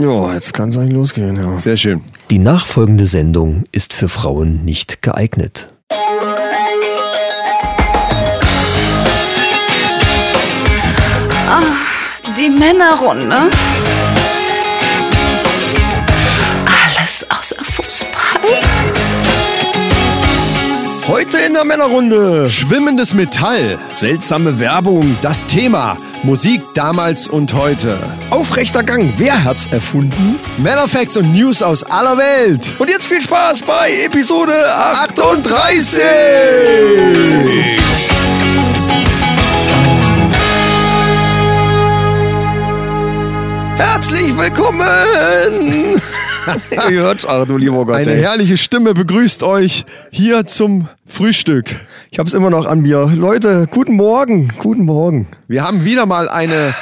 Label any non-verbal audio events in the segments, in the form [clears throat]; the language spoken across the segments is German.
Ja, jetzt kann es eigentlich losgehen, ja. Sehr schön. Die nachfolgende Sendung ist für Frauen nicht geeignet. Die Männerrunde. Heute in der Männerrunde. Schwimmendes Metall. Seltsame Werbung. Das Thema Musik damals und heute. Aufrechter Gang. Wer hat's erfunden? Männerfacts und News aus aller Welt. Und jetzt viel Spaß bei Episode 38. Herzlich willkommen! [laughs] Ihr hört's, ach du lieber Gott. Eine ey. herrliche Stimme begrüßt euch hier zum Frühstück. Ich hab's immer noch an mir. Leute, guten Morgen, guten Morgen. Wir haben wieder mal eine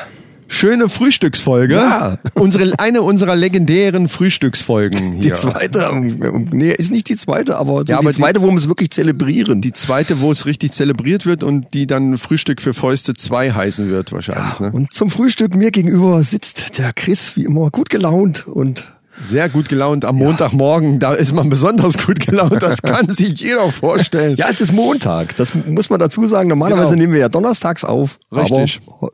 schöne Frühstücksfolge. Ja. Unsere, eine unserer legendären Frühstücksfolgen. Die hier. zweite, ähm, nee, ist nicht die zweite, aber, so Ja, aber die zweite, wo wir es wirklich zelebrieren. Die zweite, wo es richtig zelebriert wird und die dann Frühstück für Fäuste 2 heißen wird wahrscheinlich. Ne? Und zum Frühstück mir gegenüber sitzt der Chris, wie immer, gut gelaunt und Sehr gut gelaunt am Montagmorgen. Da ist man besonders gut gelaunt. Das kann [laughs] sich jeder vorstellen. ja, es ist Montag. Das muss man dazu sagen. Normalerweise Genau. nehmen wir ja donnerstags auf, Richtig. aber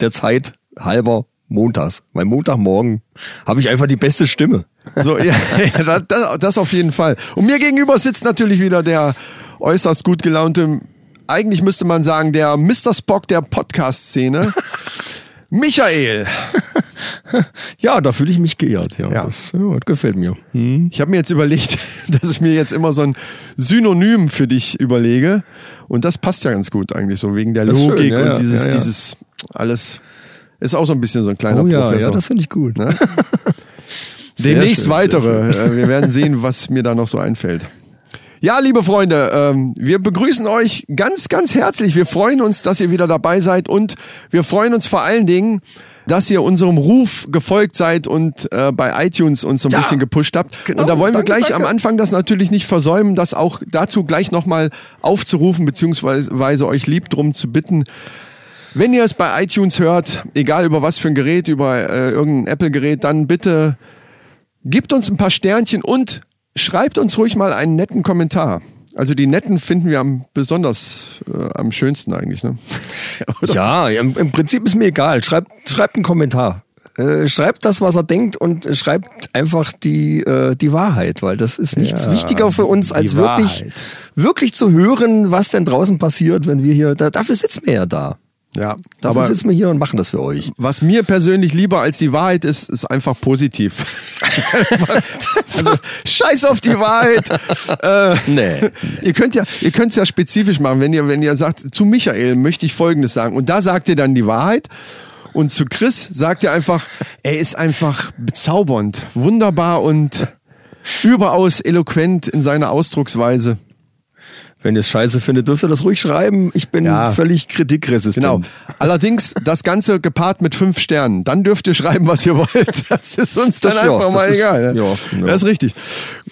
der Zeit halber montags. Weil Montagmorgen habe ich einfach die beste Stimme. So, ja, [laughs] ja, das, das auf jeden Fall. Und mir gegenüber sitzt natürlich wieder der äußerst gut gelaunte, eigentlich müsste man sagen, der Mr. Spock der Podcast-Szene. [laughs] Michael. [laughs] Ja, da fühle ich mich geehrt. Ja, Ja. Das, ja, das gefällt mir. Hm. Ich habe mir jetzt überlegt, dass ich mir jetzt immer so ein Synonym für dich überlege. Und das passt ja ganz gut eigentlich, so wegen der Das ist schön, Logik ja, und dieses, dieses alles. Ist auch so ein bisschen so ein kleiner Oh ja, Professor. ja, das finde ich gut. Ne? [laughs] Demnächst schön, weitere. Äh, Wir werden sehen, was mir da noch so einfällt. Ja, liebe Freunde, ähm, wir begrüßen euch ganz, ganz herzlich. Wir freuen uns, dass ihr wieder dabei seid und wir freuen uns vor allen Dingen, dass ihr unserem Ruf gefolgt seid und äh, bei iTunes uns so ein Ja, bisschen gepusht habt. genau, und da wollen wir danke, gleich danke. am Anfang das natürlich nicht versäumen, das auch dazu gleich nochmal aufzurufen, beziehungsweise euch lieb drum zu bitten, wenn ihr es bei iTunes hört, egal über was für ein Gerät, über äh, irgendein Apple-Gerät, dann bitte gebt uns ein paar Sternchen und schreibt uns ruhig mal einen netten Kommentar. Also die netten finden wir am besonders äh, am schönsten eigentlich. Ne? [laughs] Ja, im, im Prinzip ist mir egal. Schreibt, schreibt einen Kommentar. Äh, schreibt das, was er denkt und schreibt einfach die, äh, die Wahrheit, weil das ist nichts Ja, wichtiger für uns, als wirklich, Wahrheit. wirklich zu hören, was denn draußen passiert, wenn wir hier, da, dafür sitzen wir ja da. Ja, Dafür aber sitzen wir hier und machen das für euch. was mir persönlich lieber als die Wahrheit ist, ist einfach positiv. [laughs] also, scheiß auf die Wahrheit. Äh, Nee. Ihr könnt ja, ihr könnt es ja spezifisch machen, wenn ihr, wenn ihr sagt, zu Michael möchte ich Folgendes sagen. Und da sagt ihr dann die Wahrheit. Und zu Chris sagt ihr einfach, er ist einfach bezaubernd, wunderbar und überaus eloquent in seiner Ausdrucksweise. Wenn ihr es scheiße findet, dürft ihr das ruhig schreiben. Ich bin Ja. völlig kritikresistent. Genau. Allerdings das Ganze gepaart mit fünf Sternen. Dann dürft ihr schreiben, was ihr wollt. [laughs] Das ist uns dann Das- ja, einfach mal ist- egal. ne? ja, ja. Das ist richtig.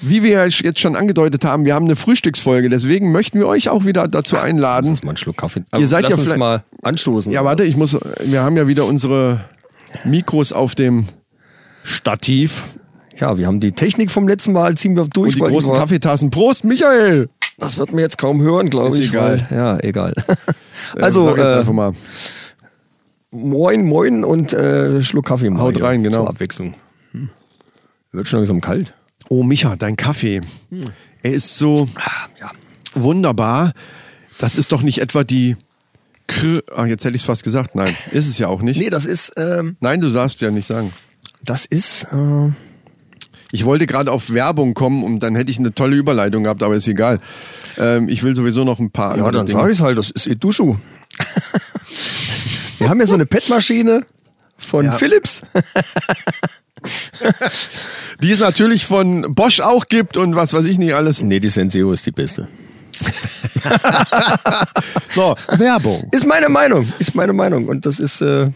Wie wir jetzt schon angedeutet haben, wir haben eine Frühstücksfolge. Deswegen möchten wir euch auch wieder dazu einladen. Lass mal einen Schluck Kaffee. Ihr seid Lass ja uns mal anstoßen. Ja, warte, ich muss. Wir haben ja wieder unsere Mikros auf dem Stativ Ja, wir haben die Technik vom letzten Mal ziehen wir durch. und die großen Kaffeetassen. Prost, Michael! Das wird mir jetzt kaum hören, glaube ich. egal. Weil, ja, egal. [laughs] [laughs] Also, sag jetzt äh, einfach mal. moin, moin und äh, Schluck Kaffee mal. Haut rein, genau. Zur Abwechslung. Hm. Wird schon langsam kalt. Oh, Micha, dein Kaffee. Er ist so Ah, ja. wunderbar. Das ist doch nicht etwa die. Kr ah, jetzt hätte ich es fast gesagt. Nein, ist es ja auch nicht. Nee, das ist, ähm, Nein, du darfst ja nicht sagen. das ist, äh, Ich wollte gerade auf Werbung kommen und dann hätte ich eine tolle Überleitung gehabt, aber ist egal. Ähm, ich will sowieso noch ein paar ja, dann Dinge. sag ich's halt, das ist Edushu. wir haben ja so eine PET-Maschine von Ja. Philips. Die es natürlich von Bosch auch gibt und was weiß ich nicht alles. Nee, die Senseo ist die beste. [laughs] So, Werbung. Ist meine Meinung, ist meine Meinung. Und das ist, äh,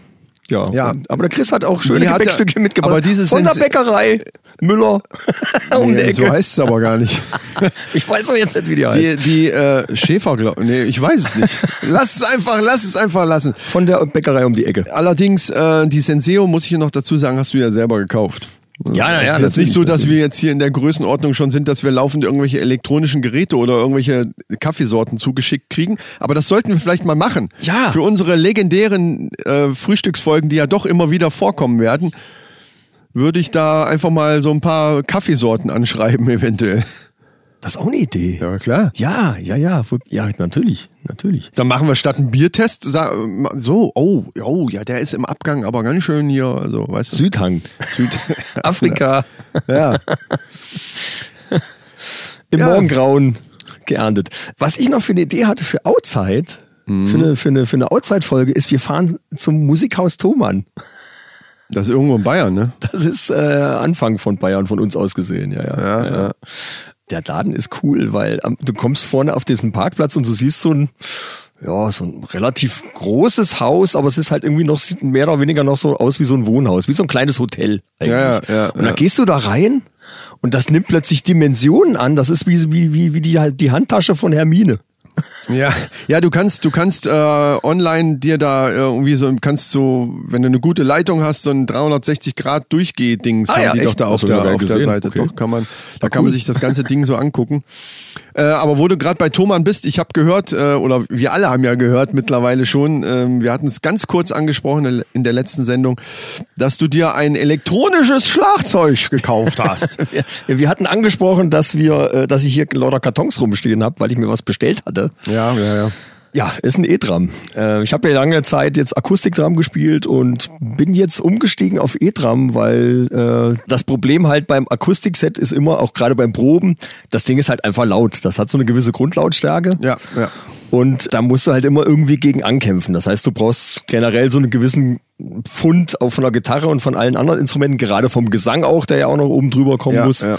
ja. Ja. Und, aber der Chris hat auch schöne hat ja- Gebäckstücke mitgebracht. aber diese Von der Bäckerei Müller [laughs] um die Nee, so heißt es aber gar nicht. [laughs] ich weiß doch jetzt nicht, wie die heißt. Die, die äh, Schäfer, glaub, nee, ich weiß es nicht. Lass es einfach, lass es einfach lassen. Von der Bäckerei um die Ecke. Allerdings, äh, die Senseo, muss ich hier noch dazu sagen, hast du ja selber gekauft. Ja, na ja, Es ist jetzt nicht so, dass wir jetzt hier in der Größenordnung schon sind, dass wir laufend irgendwelche elektronischen Geräte oder irgendwelche Kaffeesorten zugeschickt kriegen. Aber das sollten wir vielleicht mal machen. Ja. Für unsere legendären äh, Frühstücksfolgen, die ja doch immer wieder vorkommen werden, würde ich da einfach mal so ein paar Kaffeesorten anschreiben, [laughs] eventuell. Das ist auch eine Idee. Ja, klar. Ja, ja, ja, ja, natürlich, natürlich. Dann machen wir statt einen Biertest so, oh, oh, ja, der ist im Abgang, aber ganz schön hier, also, weißt du. Südhang, Süd. [laughs] Afrika, [laughs] ja. im Ja. Morgengrauen geerntet. Was ich noch für eine Idee hatte für Outside, Mhm. für eine, für eine, für eine Outside-Folge, ist, wir fahren zum Musikhaus Thomann. Das ist irgendwo in Bayern, ne? Das ist äh, Anfang von Bayern von uns aus gesehen, ja. Ja, ja, ja. Der Laden ist cool, weil ähm, du kommst vorne auf diesem Parkplatz und du siehst so ein, ja, so ein relativ großes Haus, aber es ist halt irgendwie noch sieht mehr oder weniger noch so aus wie so ein Wohnhaus, wie so ein kleines Hotel eigentlich. Ja, ja, ja, und dann ja. gehst du da rein und das nimmt plötzlich Dimensionen an. Das ist wie wie wie, wie die die Handtasche von Hermine. Ja, ja, du kannst, du kannst äh, online dir da äh, irgendwie so, kannst so, wenn du eine gute Leitung hast, so ein 360 Grad Durchgeh-Dings Ah haben ja, die echt? doch da auf der, auf der? Seite. Okay. Doch, kann man, da Ah, kann man cool. sich das ganze Ding so angucken. Äh, aber wo du gerade bei Thomann bist, ich habe gehört, äh, oder wir alle haben ja gehört mittlerweile schon, ähm, wir hatten es ganz kurz angesprochen in- in der letzten Sendung, dass du dir ein elektronisches Schlagzeug gekauft hast. [laughs] Wir, wir hatten angesprochen, dass wir, äh, dass ich hier lauter Kartons rumstehen habe, weil ich mir was bestellt hatte. Ja, ja, ja. Ja, ist ein E-Drum. Äh, ich habe ja lange Zeit jetzt Akustikdrum gespielt und bin jetzt umgestiegen auf E-Drum, weil äh, das Problem halt beim Akustikset ist immer, auch gerade beim Proben, das Ding ist halt einfach laut. Das hat so eine gewisse Grundlautstärke. Ja, ja. Und da musst du halt immer irgendwie gegen ankämpfen. Das heißt, du brauchst generell so einen gewissen Pfund auch von der Gitarre und von allen anderen Instrumenten, gerade vom Gesang auch, der ja auch noch oben drüber kommen Ja, muss. ja.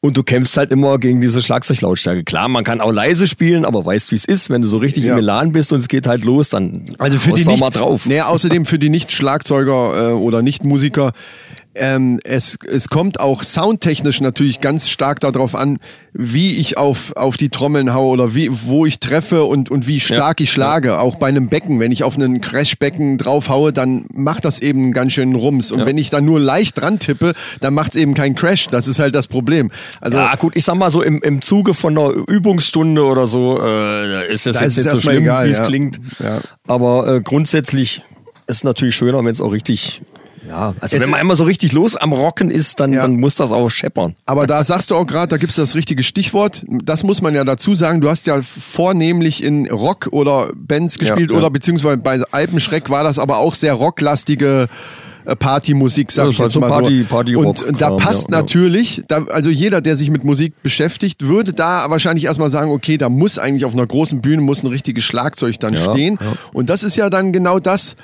Und du kämpfst halt immer gegen diese Schlagzeuglautstärke. Klar, man kann auch leise spielen, aber weißt, wie es ist, wenn du so richtig Ja. im Elan bist und es geht halt los, dann Also für die nicht, mal drauf. Nee, außerdem für die Nicht-Schlagzeuger äh, oder Nicht-Musiker. Ähm, es, es kommt auch soundtechnisch natürlich ganz stark darauf an, wie ich auf, auf die Trommeln haue oder wie, wo ich treffe und, und wie stark ich schlage. Auch bei einem Becken. Wenn ich auf einen Crashbecken drauf haue, dann macht das eben einen ganz schönen Rums. Und wenn ich da nur leicht dran tippe, dann macht es eben keinen Crash. Das ist halt das Problem. Also ja, gut, ich sag mal so, im, im Zuge von einer Übungsstunde oder so, äh, ist das Da jetzt ist nicht so schlimm, wie es ja. klingt. Ja. Aber äh, grundsätzlich ist es natürlich schöner, wenn es auch richtig, ja, also Jetzt- wenn man einmal so richtig los am Rocken ist, dann, Ja. dann muss das auch scheppern. Aber da sagst du auch gerade, da gibt's das richtige Stichwort. Das muss man ja dazu sagen. Du hast ja vornehmlich in Rock oder Bands gespielt ja. oder beziehungsweise bei Alpenschreck war das aber auch sehr rocklastige äh, Partymusik, sag Ja, ich jetzt so mal Party- so. Party-Rock-Kram, Und da passt ja, ja. natürlich, da, also jeder, der sich mit Musik beschäftigt, würde da wahrscheinlich erstmal sagen, okay, da muss eigentlich auf einer großen Bühne muss ein richtiges Schlagzeug dann stehen. Und das ist ja dann genau das,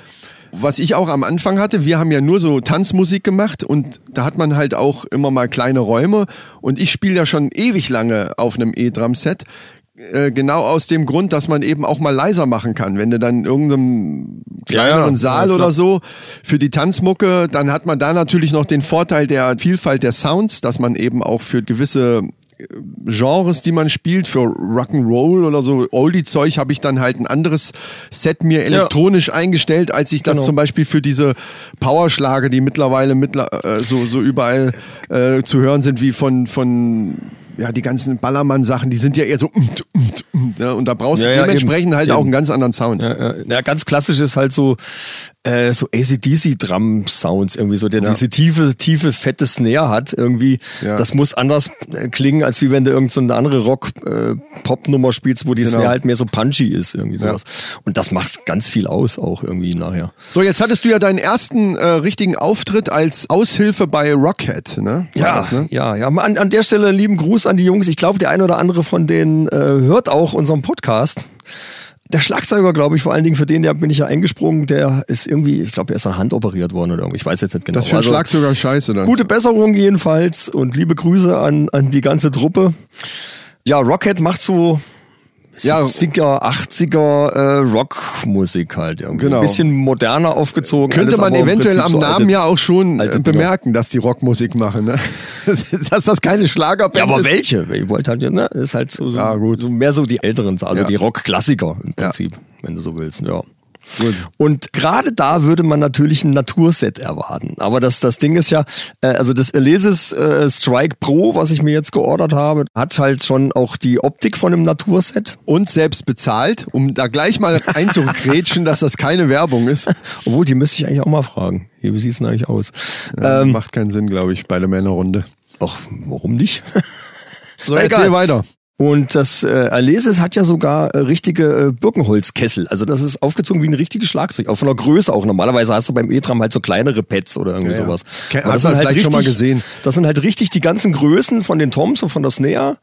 was ich auch am Anfang hatte. Wir haben ja nur so Tanzmusik gemacht und da hat man halt auch immer mal kleine Räume. Und ich spiele ja schon ewig lange auf einem E-Drum-Set. Äh, Genau aus dem Grund, dass man eben auch mal leiser machen kann. Wenn du dann in irgendeinem kleineren ja, Saal ja, oder so für die Tanzmucke, dann hat man da natürlich noch den Vorteil der Vielfalt der Sounds, dass man eben auch für gewisse Genres, die man spielt, für Rock'n'Roll oder so Oldie-Zeug, habe ich dann halt ein anderes Set mir elektronisch eingestellt, als ich das Genau. zum Beispiel für diese Powerschlager, die mittlerweile mittler, äh, so, so überall äh, zu hören sind, wie von, von ja, die ganzen Ballermann-Sachen, die sind ja eher so umt, umt, umt, ja, und da brauchst du Ja, ja, dementsprechend eben, halt auch eben. einen ganz anderen Sound. Ja, ja. ja, ganz klassisch ist halt so, äh, so ACDC-Drum-Sounds irgendwie so, der Ja. diese tiefe, tiefe, fette Snare hat irgendwie. Ja. Das muss anders äh, klingen, als wie wenn du irgendeine so andere Rock-Pop-Nummer spielst, wo die Genau. Snare halt mehr so punchy ist, irgendwie Ja. sowas. Und das macht ganz viel aus auch irgendwie nachher. So, jetzt hattest du ja deinen ersten äh, richtigen Auftritt als Aushilfe bei Rockhead, ne? War Ja, das, ne? ja, ja. An, an der Stelle einen lieben Gruß an die Jungs. Ich glaube, der ein oder andere von denen äh, hört auch unseren Podcast. Der Schlagzeuger, glaube ich, vor allen Dingen für den, der bin ich ja eingesprungen, der ist irgendwie, ich glaube, der ist an Hand operiert worden oder irgendwie. Ich weiß jetzt nicht genau. Das für einen Also, Schlagzeuger scheiße dann. Gute Besserung jedenfalls und liebe Grüße an, an die ganze Truppe. Ja, Rockhead macht so Ja. 70er, 80er äh, Rockmusik halt irgendwie. Genau. Ein bisschen moderner aufgezogen. Könnte man eventuell am so Namen alte- ja auch schon äh, bemerken, dass die Rockmusik machen, ne? [laughs] dass das keine Schlagerband Ja, aber ist. welche? Ich wollte halt, ne, ist halt so, so, Ja, gut. so mehr so die älteren, also Ja. die Rockklassiker im. Prinzip, wenn du so willst, ja. Gut. Und gerade da würde man natürlich ein Naturset erwarten. Aber das, das Ding ist ja, äh, also das Alesis äh, Strike Pro, was ich mir jetzt geordert habe, hat halt schon auch die Optik von einem Naturset. Uns selbst bezahlt, um da gleich mal einzugrätschen, dass das keine Werbung ist. [laughs] Obwohl, die müsste ich eigentlich auch mal fragen. Wie sieht's denn eigentlich aus? Ja, ähm, macht keinen Sinn, glaube ich, bei der Männerrunde. ach, warum nicht? So, erzähl egal. weiter. Und das äh, Alesis hat ja sogar äh, richtige äh, Birkenholzkessel. Also das ist aufgezogen wie ein richtiges Schlagzeug. Auch von der Größe auch. Normalerweise hast du beim E-Tram halt so kleinere Pads oder irgendwie Ja, ja. sowas. Ke- Aber hat man vielleicht schon mal gesehen. Das sind halt richtig die ganzen Größen von den Toms und von der Snare,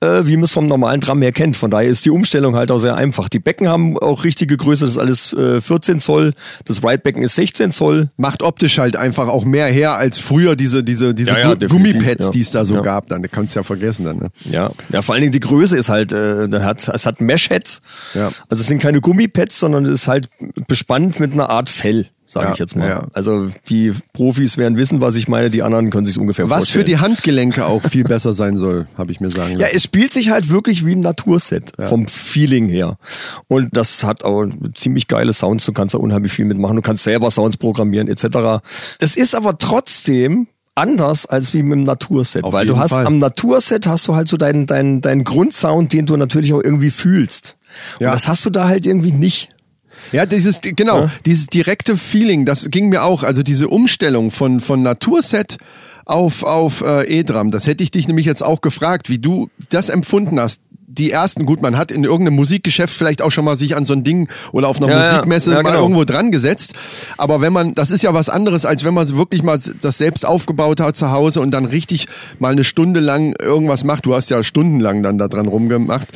äh, wie man es vom normalen Tram her kennt. Von daher ist die Umstellung halt auch sehr einfach. Die Becken haben auch richtige Größe. Das ist alles äh, 14 Zoll. Das Ride-Becken ist 16 Zoll. Macht optisch halt einfach auch mehr her als früher diese, diese, diese Ja, ja, Gummipads, ja. die es da so gab. Dann kannst du ja vergessen dann. Ne? Ja, ja, vor allen Dingen die Größe ist halt, äh, hat, es hat Mesh-Heads. Ja. Also es sind keine Gummipads, sondern es ist halt bespannt mit einer Art Fell, sage Ja, ich jetzt mal. ja. Also die Profis werden wissen, was ich meine, die anderen können sich ungefähr Was für vorstellen. die Handgelenke auch viel besser sein soll, [laughs] habe ich mir sagen ja, lassen. es spielt sich halt wirklich wie ein Naturset vom Feeling her. Und das hat auch ziemlich geile Sounds. Du kannst da unheimlich viel mitmachen. Du kannst selber Sounds programmieren etc. Das ist aber trotzdem anders als wie mit dem Naturset, Auf weil du hast Fall. am Naturset hast du halt so deinen deinen deinen Grundsound, den du natürlich auch irgendwie fühlst. Ja. Und das hast du da halt irgendwie nicht. Ja, dieses, genau, dieses direkte Feeling, das ging mir auch. Also diese Umstellung von, von Naturset auf, auf äh, E-Drum, das hätte ich dich nämlich jetzt auch gefragt, wie du das empfunden hast. Die ersten, gut, man hat in irgendeinem Musikgeschäft vielleicht auch schon mal sich an so ein Ding oder auf einer Ja. Musikmesse Ja, mal genau. irgendwo dran gesetzt. Aber wenn man, das ist ja was anderes, als wenn man wirklich mal das selbst aufgebaut hat zu Hause und dann richtig mal eine Stunde lang irgendwas macht. Du hast ja stundenlang dann da dran rumgemacht.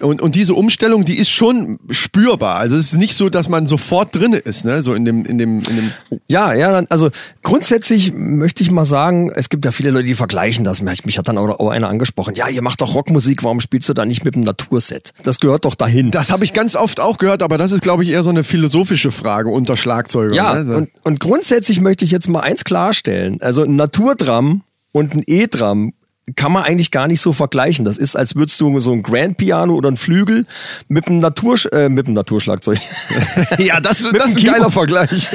Und, und diese Umstellung, die ist schon spürbar. Also es ist nicht so, dass man sofort drinne ist, ne? So in dem, in dem, in dem. Ja, ja, also grundsätzlich möchte ich mal sagen, es gibt ja viele Leute, die vergleichen das. Mich hat dann auch, auch einer angesprochen. Ja, ihr macht doch Rockmusik, warum spielst du da nicht mit dem Naturset? Das gehört doch dahin. Das habe ich ganz oft auch gehört, aber das ist, glaube ich, eher so eine philosophische Frage unter Schlagzeugern. Ja, ne? und, und grundsätzlich möchte ich jetzt mal eins klarstellen. Also ein Naturdrum und ein E-Drum kann man eigentlich gar nicht so vergleichen. Das ist, als würdest du so ein Grand Piano oder ein Flügel mit einem Natur, äh, mit einem Naturschlagzeug. [laughs] ja, das, das ist ein geiler. Vergleich.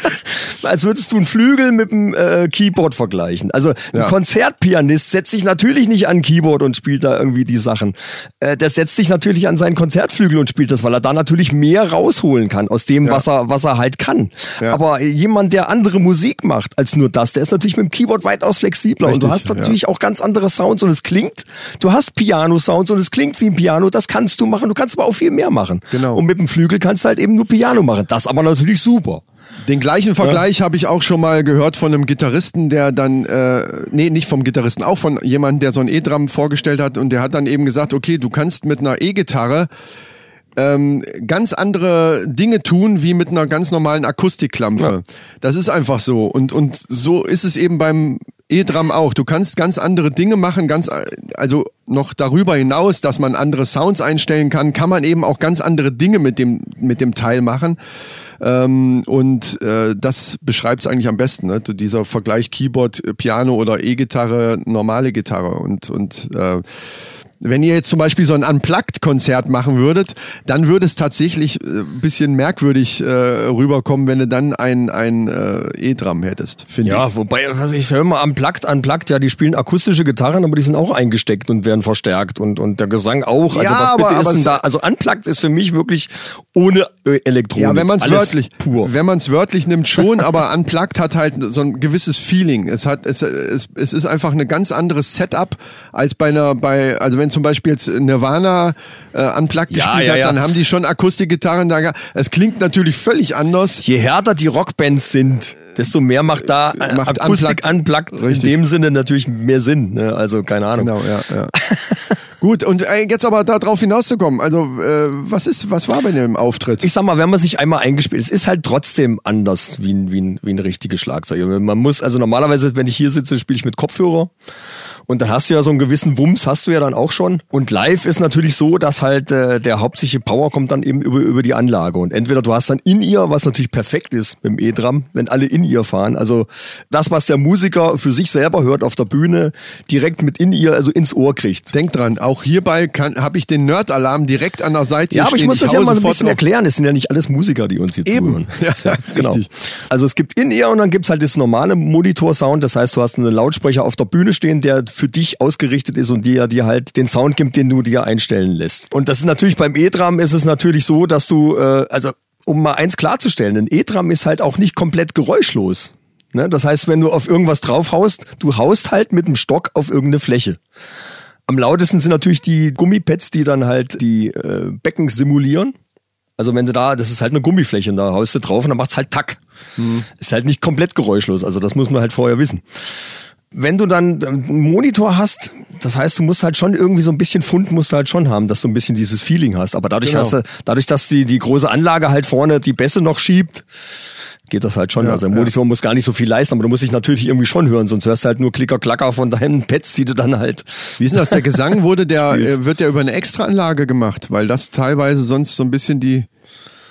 [laughs] als würdest du einen Flügel mit einem äh, Keyboard vergleichen. Also ein Ja. Konzertpianist setzt sich natürlich nicht an ein Keyboard und spielt da irgendwie die Sachen. Äh, der setzt sich natürlich an seinen Konzertflügel und spielt das, weil er da natürlich mehr rausholen kann aus dem, Ja. was er was er halt kann. Ja. Aber jemand, der andere Musik macht als nur das, der ist natürlich mit dem Keyboard weitaus flexibler und du Richtig, hast natürlich auch ganz andere Sounds und es klingt, du hast Piano-Sounds und es klingt wie ein Piano, das kannst du machen, du kannst aber auch viel mehr machen. Genau. Und mit dem Flügel kannst du halt eben nur Piano machen. Das aber natürlich super. Den gleichen Vergleich habe ich auch schon mal gehört von einem Gitarristen, der dann, äh, nee, nicht vom Gitarristen, auch von jemandem, der so ein E-Drum vorgestellt hat und der hat dann eben gesagt, okay, du kannst mit einer E-Gitarre ähm, ganz andere Dinge tun wie mit einer ganz normalen Akustikklampe. Das ist einfach so. Und, und so ist es eben beim E-Drum auch. Du kannst ganz andere Dinge machen, ganz, also noch darüber hinaus, dass man andere Sounds einstellen kann, kann man eben auch ganz andere Dinge mit dem, mit dem Teil machen. Ähm, und äh, das beschreibt es eigentlich am besten, ne? dieser Vergleich Keyboard, äh, Piano oder E-Gitarre, normale Gitarre. Und, und äh, wenn ihr jetzt zum Beispiel so ein Unplugged-Konzert machen würdet, dann würde es tatsächlich äh, ein bisschen merkwürdig äh, rüberkommen, wenn du dann ein, ein äh, E-Drum hättest, finde Ja, ich. wobei, was ich höre mal unplugged, unplugged, ja, die spielen akustische Gitarren, aber die sind auch eingesteckt und werden verstärkt und, und der Gesang auch. Also Ja, was aber- bitte aber ist denn da? Also unplugged ist für mich wirklich ohne äh, Elektronik. Ja, wenn man es wörtlich, pur. wenn man es wörtlich nimmt schon, aber [laughs] Unplugged hat halt so ein gewisses Feeling. Es hat, es, es, es ist einfach eine ganz anderes Setup als bei einer, bei, also wenn zum Beispiel jetzt Nirvana äh, Unplugged Ja, gespielt ja, hat, ja. dann haben die schon Akustikgitarren da. Es klingt natürlich völlig anders. Je härter die Rockbands sind, desto mehr macht da äh, Macht Akustik Unplugged. unplugged in dem Sinne natürlich mehr Sinn. Ne? Also keine Ahnung. Genau, ja, ja. [laughs] Gut, und äh, jetzt aber darauf hinauszukommen. Also, äh, was ist, was war bei dem Auftritt? ich sag mal, wenn man sich einmal eingespielt, es ist halt trotzdem anders wie ein, wie ein, wie ein richtiges Schlagzeug. Man muss, also normalerweise, wenn ich hier sitze, spiele ich mit Kopfhörer Und dann hast du ja so einen gewissen Wumms, hast du ja dann auch schon. Und live ist natürlich so, dass halt äh, der hauptsächliche Power kommt dann eben über, über die Anlage. Und entweder du hast dann in ihr, was natürlich perfekt ist mit dem E-Drum, wenn alle in ihr fahren. Also das, was der Musiker für sich selber hört auf der Bühne, direkt mit in ihr, also ins Ohr kriegt. Denk dran, auch hierbei habe ich den Nerd-Alarm direkt an der Seite Ja, aber ich stehen. muss das ja mal so ein bisschen erklären. Es sind ja nicht alles Musiker, die uns hier Eben. zuhören. [laughs] Ja, genau. richtig. Also es gibt in ihr und dann gibt's halt das normale Monitor-Sound. Das heißt, du hast einen Lautsprecher auf der Bühne stehen, der für dich ausgerichtet ist und dir, dir halt den Sound gibt, den du dir einstellen lässt. Und das ist natürlich beim E-Drum ist es natürlich so, dass du, äh, also um mal eins klarzustellen, ein E-Drum ist halt auch nicht komplett geräuschlos. Ne? Das heißt, wenn du auf irgendwas draufhaust, du haust halt mit dem Stock auf irgendeine Fläche. Am lautesten sind natürlich die Gummipads, die dann halt die äh, Becken simulieren. Also wenn du da, das ist halt eine Gummifläche und da haust du drauf und dann macht's halt Tack. Ist halt nicht komplett geräuschlos, also das muss man halt vorher wissen. Wenn du dann einen Monitor hast, das heißt, du musst halt schon irgendwie so ein bisschen Fund musst du halt schon haben, dass du ein bisschen dieses Feeling hast. Aber dadurch Genau. hast du, dadurch, dass die, die große Anlage halt vorne die Bässe noch schiebt, geht das halt schon. Ja, also der ja. Monitor muss gar nicht so viel leisten, aber du musst dich natürlich irgendwie schon hören, sonst hörst du halt nur Klicker, Klacker von deinen Pads, die du dann halt. Wie ist denn das? Der Gesang [laughs] wurde der, äh, wird der über eine Extraanlage gemacht, weil das teilweise sonst so ein bisschen die,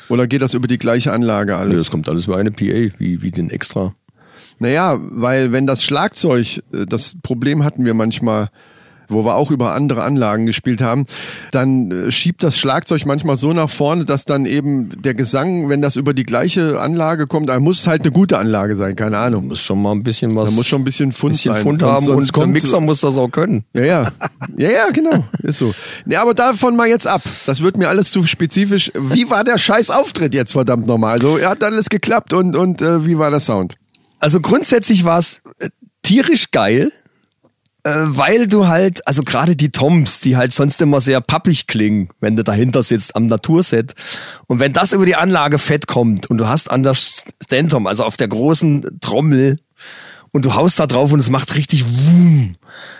oder geht das über die gleiche Anlage Nee, alles? Das kommt alles über eine PA, wie, wie den extra. Naja, weil wenn das Schlagzeug, äh, das Problem hatten wir manchmal, wo wir auch über andere Anlagen gespielt haben, dann äh, schiebt das Schlagzeug manchmal so nach vorne, dass dann eben der Gesang, wenn das über die gleiche Anlage kommt, dann muss es halt eine gute Anlage sein, keine Ahnung. Muss schon mal ein bisschen was. Da muss schon ein bisschen Fund bisschen sein. Fund haben sonst und der Mixer muss das auch können. Ja, ja. Ja, ja, genau. Ist so. Nee, aber davon mal jetzt ab. Das wird mir alles zu spezifisch. Wie war der scheiß Auftritt jetzt, verdammt nochmal? Also, er hat alles geklappt und, und äh, wie war der Sound? Also grundsätzlich war es äh, tierisch geil, äh, weil du halt, also gerade die Toms, die halt sonst immer sehr pappig klingen, wenn du dahinter sitzt am Naturset. Und wenn das über die Anlage fett kommt und du hast an das Stentom, also auf der großen Trommel, und du haust da drauf und es macht richtig Wum.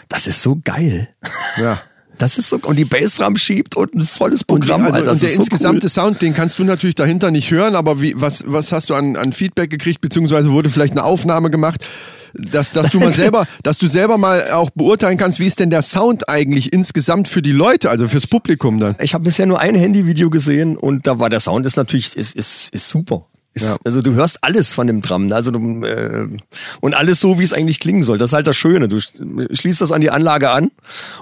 Das ist so geil. Ja. [laughs] Das ist so, und die Bassdrum schiebt und ein volles Und, die, Programm. also, Alter, das und der so insgesamte cool. Sound, den kannst du natürlich dahinter nicht hören, aber wie, was, was hast du an, an Feedback gekriegt, beziehungsweise wurde vielleicht eine Aufnahme gemacht, dass, dass du mal [laughs] selber, dass du selber mal auch beurteilen kannst, wie ist denn der Sound eigentlich insgesamt für die Leute, also fürs Publikum dann? Ich habe bisher nur ein Handyvideo gesehen und da war der Sound ist natürlich ist ist, ist super. Ist, Ja. Also du hörst alles von dem Drum, also du, äh, und alles so, wie es eigentlich klingen soll. Das ist halt das Schöne. Du sch- schließt das an die Anlage an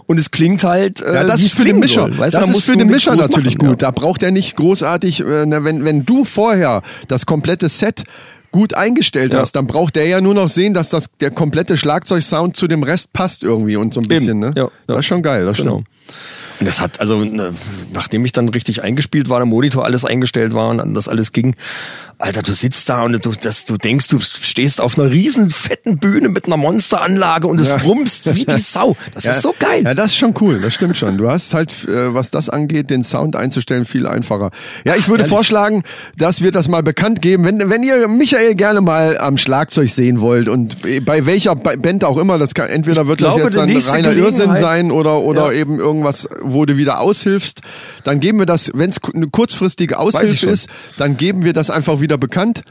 und es klingt halt. Äh, Ja, das ist für den Mischer. Soll. Weißt das da ist für den Mischer natürlich machen, gut. Da braucht er nicht großartig, äh, na, wenn, wenn du vorher das komplette Set gut eingestellt Ja. hast, dann braucht der ja nur noch sehen, dass das der komplette Schlagzeugsound zu dem Rest passt irgendwie und so ein bisschen, ne? Ja, ja. Das ist schon geil, das Genau. stimmt. Und das hat, also, ne, nachdem ich dann richtig eingespielt war, der Monitor alles eingestellt war und das alles ging, Alter, du sitzt da und du, das, du denkst, du stehst auf einer riesen fetten Bühne mit einer Monsteranlage und es Ja. brummst wie die Sau. Das [laughs] ist so geil. Ja, das ist schon cool, das stimmt schon. Du hast halt, äh, was das angeht, den Sound einzustellen, viel einfacher. Ja, ich würde vorschlagen, dass wir das mal bekannt geben. Wenn, wenn ihr Michael gerne mal am Schlagzeug sehen wollt und bei welcher Ba- Band auch immer, das kann, entweder wird glaube, das jetzt dann reiner Irrsinn sein oder, oder Ja. eben irgendwas, wo du wieder aushilfst, dann geben wir das, wenn es eine kurzfristige Aushilfe ist, dann geben wir das einfach wieder bekannt.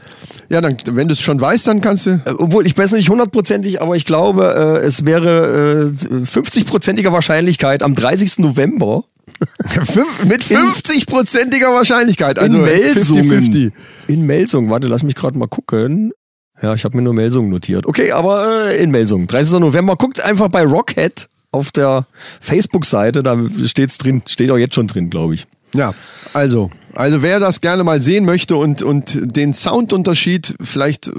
Ja, dann, wenn du es schon weißt, dann kannst du. Äh, Obwohl, ich weiß nicht hundertprozentig, aber ich glaube, äh, es wäre äh, 50-prozentiger Wahrscheinlichkeit am 30. November [laughs] mit 50-prozentiger Wahrscheinlichkeit. Also in Melsungen. 50-50. In Melsungen, warte, lass mich gerade mal gucken. Ja, ich habe mir nur Melsungen notiert. Okay, aber äh, in Melsungen. 30. November. Guckt einfach bei Rockhead auf der Facebook-Seite, da steht's drin, steht auch jetzt schon drin, glaube ich. Ja, also, also wer das gerne mal sehen möchte und, und den Soundunterschied vielleicht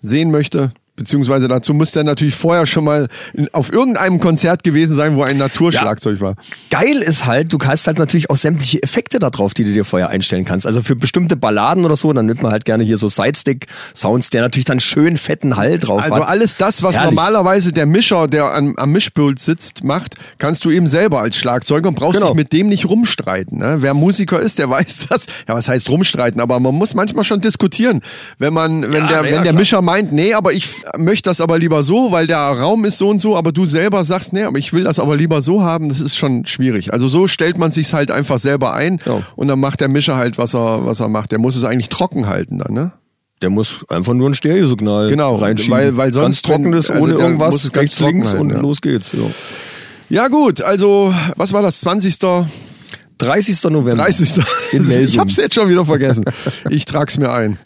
sehen möchte, beziehungsweise dazu muss der natürlich vorher schon mal auf irgendeinem Konzert gewesen sein, wo ein Naturschlagzeug war. Geil ist halt, du hast halt natürlich auch sämtliche Effekte da drauf, die du dir vorher einstellen kannst. Also für bestimmte Balladen oder so, dann nimmt man halt gerne hier so Sidestick-Sounds, der natürlich dann schön fetten Hall drauf Also hat. alles das, was Herrlich. normalerweise der Mischer, der am, am Mischpult sitzt, macht, kannst du eben selber als Schlagzeuger und brauchst Genau. dich mit dem nicht rumstreiten. Ne? Wer Musiker ist, der [laughs] weiß das. Ja, was heißt rumstreiten? Aber man muss manchmal schon diskutieren. Wenn man, wenn Ja, der, ja, wenn der klar. Mischer meint, nee, aber ich möchte das aber lieber so, weil der Raum ist so und so, aber du selber sagst, nee, aber ich will das aber lieber so haben, das ist schon schwierig. Also so stellt man sich's halt einfach selber ein Ja. und dann macht der Mischer halt, was er, was er macht. Der muss es eigentlich trocken halten dann, ne? Der muss einfach nur ein Stereosignal Genau, reinschieben. weil- weil sonst, Ganz trockenes, also ohne irgendwas, es ganz rechts, links trocken und halten, ja. los geht's. Ja. Ja gut, also was war das? 20. 30. November. 30. In [laughs] ich hab's jetzt schon wieder vergessen. Ich trag's mir ein.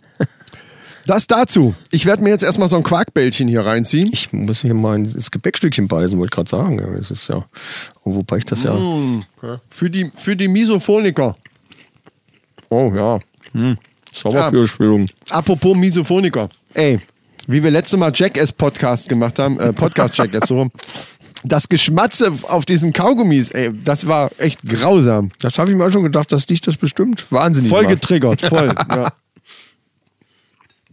Das dazu. Ich werde mir jetzt erstmal so ein Quarkbällchen hier reinziehen. Ich muss hier mal ins Gepäckstückchen beißen, wollte gerade sagen. Ja, das ist ja, wobei ich das ja. Mm. Für die, für die Misophoniker. Oh ja. Hm. Sauerpürspülung. Apropos Misophoniker. Ey, wie wir letztes Mal Jackass-Podcast gemacht haben, äh, Podcast [laughs] Jackass, so rum. Das Geschmatze auf diesen Kaugummis, ey, das war echt grausam. Das habe ich mir auch schon gedacht, dass dich das bestimmt wahnsinnig Voll macht. getriggert, voll. [laughs] ja.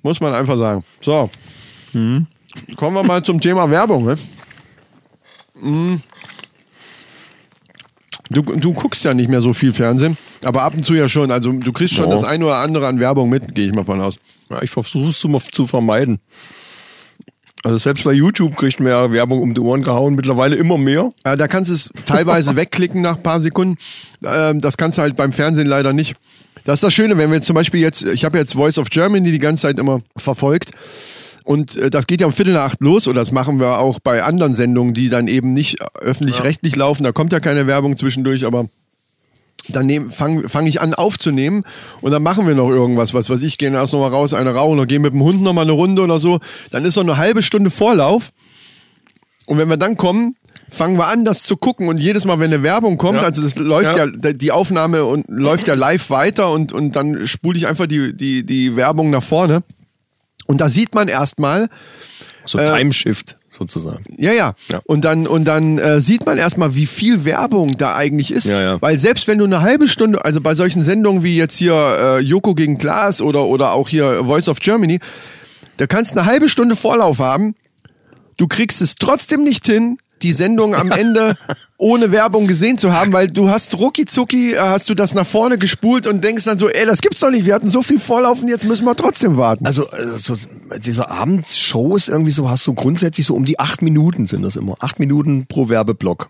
Muss man einfach sagen. So. Hm. Kommen wir mal zum Thema Werbung. Ne? Mm. Du, du guckst ja nicht mehr so viel Fernsehen, aber ab und zu ja schon. Also du kriegst schon Ja. das eine oder andere an Werbung mit, gehe ich mal von aus. Ja, ich versuche es zu, zu vermeiden. Also selbst bei YouTube kriegt man ja Werbung um die Ohren gehauen, mittlerweile immer mehr. Ja, da kannst du es teilweise [laughs] wegklicken nach ein paar Sekunden. Ähm, das kannst du halt beim Fernsehen leider nicht. Das ist das Schöne, wenn wir jetzt zum Beispiel jetzt, ich habe jetzt Voice of Germany die ganze Zeit immer verfolgt. Und äh, das geht ja um Viertel nach acht los, oder das machen wir auch bei anderen Sendungen, die dann eben nicht öffentlich-rechtlich laufen. Da kommt ja keine Werbung zwischendurch, aber dann fange fang ich an aufzunehmen und dann machen wir noch irgendwas, was weiß ich, gehen erst noch mal raus, eine rauchen oder gehen mit dem Hund noch mal eine Runde oder so. Dann ist noch eine halbe Stunde Vorlauf und wenn wir dann kommen, fangen wir an, das zu gucken und jedes Mal, wenn eine Werbung kommt, Ja. also das läuft ja. Ja. die Aufnahme und läuft ja live weiter und, und dann spule ich einfach die, die, die Werbung nach vorne und da sieht man erstmal, So Äh, Timeshift sozusagen. ja, ja. Ja. Und dann, und dann äh, sieht man erstmal, wie viel Werbung da eigentlich ist. Ja, ja. Weil selbst wenn du eine halbe Stunde, also bei solchen Sendungen wie jetzt hier äh, Joko gegen Klaas oder, oder auch hier Voice of Germany, da kannst du eine halbe Stunde Vorlauf haben. Du kriegst es trotzdem nicht hin, die Sendung am Ende ohne Werbung gesehen zu haben, weil du hast rucki zucki, äh, hast du das nach vorne gespult und denkst dann so, ey, das gibt's doch nicht, wir hatten so viel Vorlauf und jetzt müssen wir trotzdem warten. Also äh, so, diese Abendshows irgendwie so hast du grundsätzlich so um die acht Minuten sind das immer. Acht Minuten pro Werbeblock.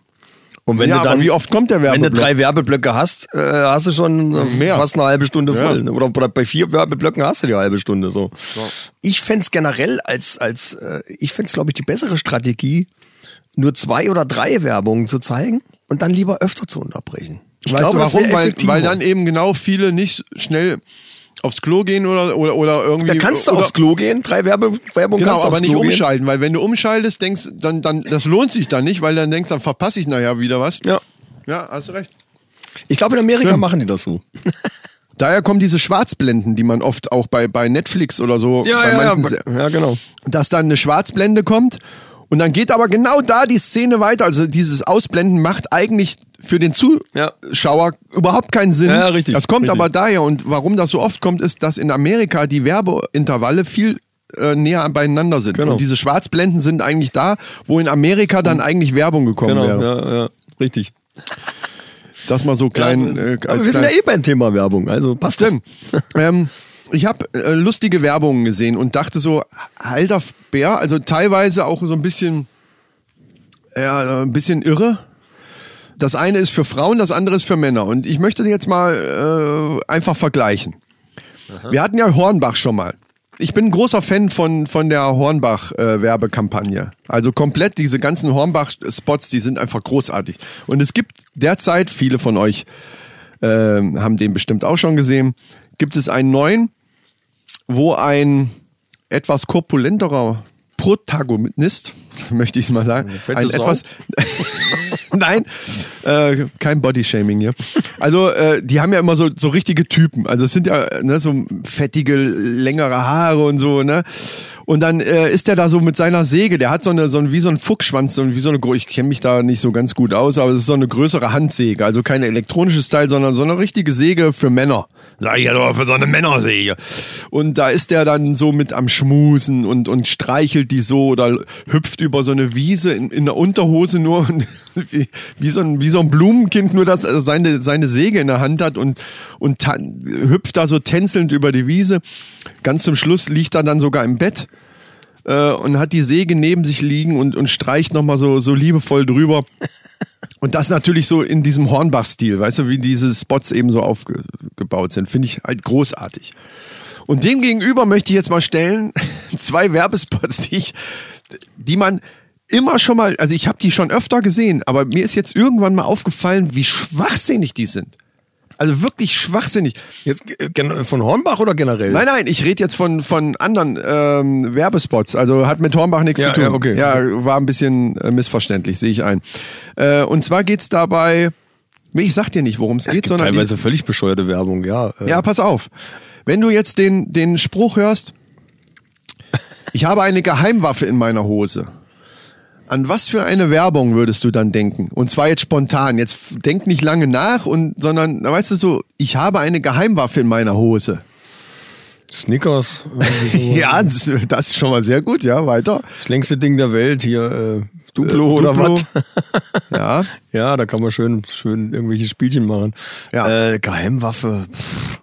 Und wenn Ja, du dann, wie oft kommt der Wenn Werbeblock? du drei Werbeblöcke hast, äh, hast du schon äh, Mehr. fast eine halbe Stunde Ja. voll. Ne? Oder, bei vier Werbeblöcken hast du die halbe Stunde so. Ich fänd's generell als, als äh, ich fänd's glaube ich, die bessere Strategie, nur zwei oder drei Werbungen zu zeigen und dann lieber öfter zu unterbrechen. Ich weißt glaube, warum? Weil, weil dann eben genau viele nicht schnell aufs Klo gehen oder, oder, oder irgendwie. da kannst du oder, aufs Klo gehen, drei Werbe Werbung Genau, kannst du aber nicht Klo gehen. umschalten, weil wenn du umschaltest, denkst, dann, dann, das lohnt sich dann nicht, weil dann denkst, dann verpasse ich nachher wieder was. Ja. Ja, hast recht. Ich glaube, in Amerika Stimmt. machen die das so. [laughs] Daher kommen diese Schwarzblenden, die man oft auch bei, bei Netflix oder so, Ja, ja, ja, ja, genau. dass dann eine Schwarzblende kommt und dann geht aber genau da die Szene weiter. Also dieses Ausblenden macht eigentlich für den Zuschauer überhaupt keinen Sinn. Ja, richtig, Das kommt richtig. aber daher und warum das so oft kommt, ist, dass in Amerika die Werbeintervalle viel äh, näher beieinander sind. Genau. Und diese Schwarzblenden sind eigentlich da, wo in Amerika dann eigentlich Werbung gekommen Genau, wäre. ja, ja, richtig. Das mal so klein ja, äh, als wir sind ja eh beim Thema Werbung, also passt doch. Stimmt. ähm, [laughs] ich habe äh, lustige Werbungen gesehen und dachte so, alter Bär, also teilweise auch so ein bisschen, ja, ein bisschen irre. Das eine ist für Frauen, das andere ist für Männer. Und ich möchte jetzt mal äh, einfach vergleichen. Wir hatten ja Hornbach schon mal. Ich bin ein großer Fan von, von der Hornbach-Werbekampagne. also komplett diese ganzen Hornbach-Spots, die sind einfach großartig. Und es gibt derzeit, viele von euch ähm, haben den bestimmt auch schon gesehen, gibt es einen neuen, wo ein etwas korpulenterer Protagonist, [laughs] möchte ich es mal sagen, ein etwas, [laughs] nein, äh, kein Bodyshaming hier. Also äh, die haben ja immer so so richtige Typen. Also es sind ja ne, so fettige, längere Haare und so ne. Und dann äh, ist der da so mit seiner Säge. Der hat so eine so ein, wie so ein Fuchsschwanz, so ein, wie so eine. Ich kenne mich da nicht so ganz gut aus, aber es ist so eine größere Handsäge. Also keine elektronische Style, sondern so eine richtige Säge für Männer. Sag ich ja doch für so eine Männersäge. Und da ist der dann so mit am Schmusen und, und streichelt die so oder hüpft über so eine Wiese in, in der Unterhose nur [laughs] wie, wie, so ein, wie so ein Blumenkind, nur dass er seine, seine Säge in der Hand hat und, und hüpft da so tänzelnd über die Wiese. Ganz zum Schluss liegt er dann sogar im Bett äh, und hat die Säge neben sich liegen und, und streicht nochmal so, so liebevoll drüber. Und das natürlich so in diesem Hornbach-Stil, weißt du, wie diese Spots eben so aufgebaut sind, finde ich halt großartig. Und dem gegenüber möchte ich jetzt mal stellen, [laughs] zwei Werbespots, die ich, die man immer schon mal, also ich habe die schon öfter gesehen, aber mir ist jetzt irgendwann mal aufgefallen, wie schwachsinnig die sind. Also wirklich schwachsinnig. Jetzt äh, von Hornbach oder generell? Nein, nein, ich rede jetzt von, von anderen ähm, Werbespots. Also hat mit Hornbach nichts Ja, zu tun. ja, okay. ja, war ein bisschen äh, missverständlich, sehe ich ein. Äh, und zwar geht's dabei, ich sag dir nicht, worum es geht, sondern die, Teilweise völlig bescheuerte Werbung, ja. äh, ja, pass auf. Wenn du jetzt den, den Spruch hörst, ich habe eine Geheimwaffe in meiner Hose. An was für eine Werbung würdest du dann denken? Und zwar jetzt spontan. Jetzt denk nicht lange nach und, sondern, na, weißt du so, ich habe eine Geheimwaffe in meiner Hose. Snickers. [laughs] so. Ja, das, das ist schon mal sehr gut, ja, weiter. Das längste Ding der Welt hier, äh, Duplo Äh, oder Duplo. was? [laughs] Ja, Ja, da kann man schön, schön irgendwelche Spielchen machen. Ja. Äh, Geheimwaffe. Pff,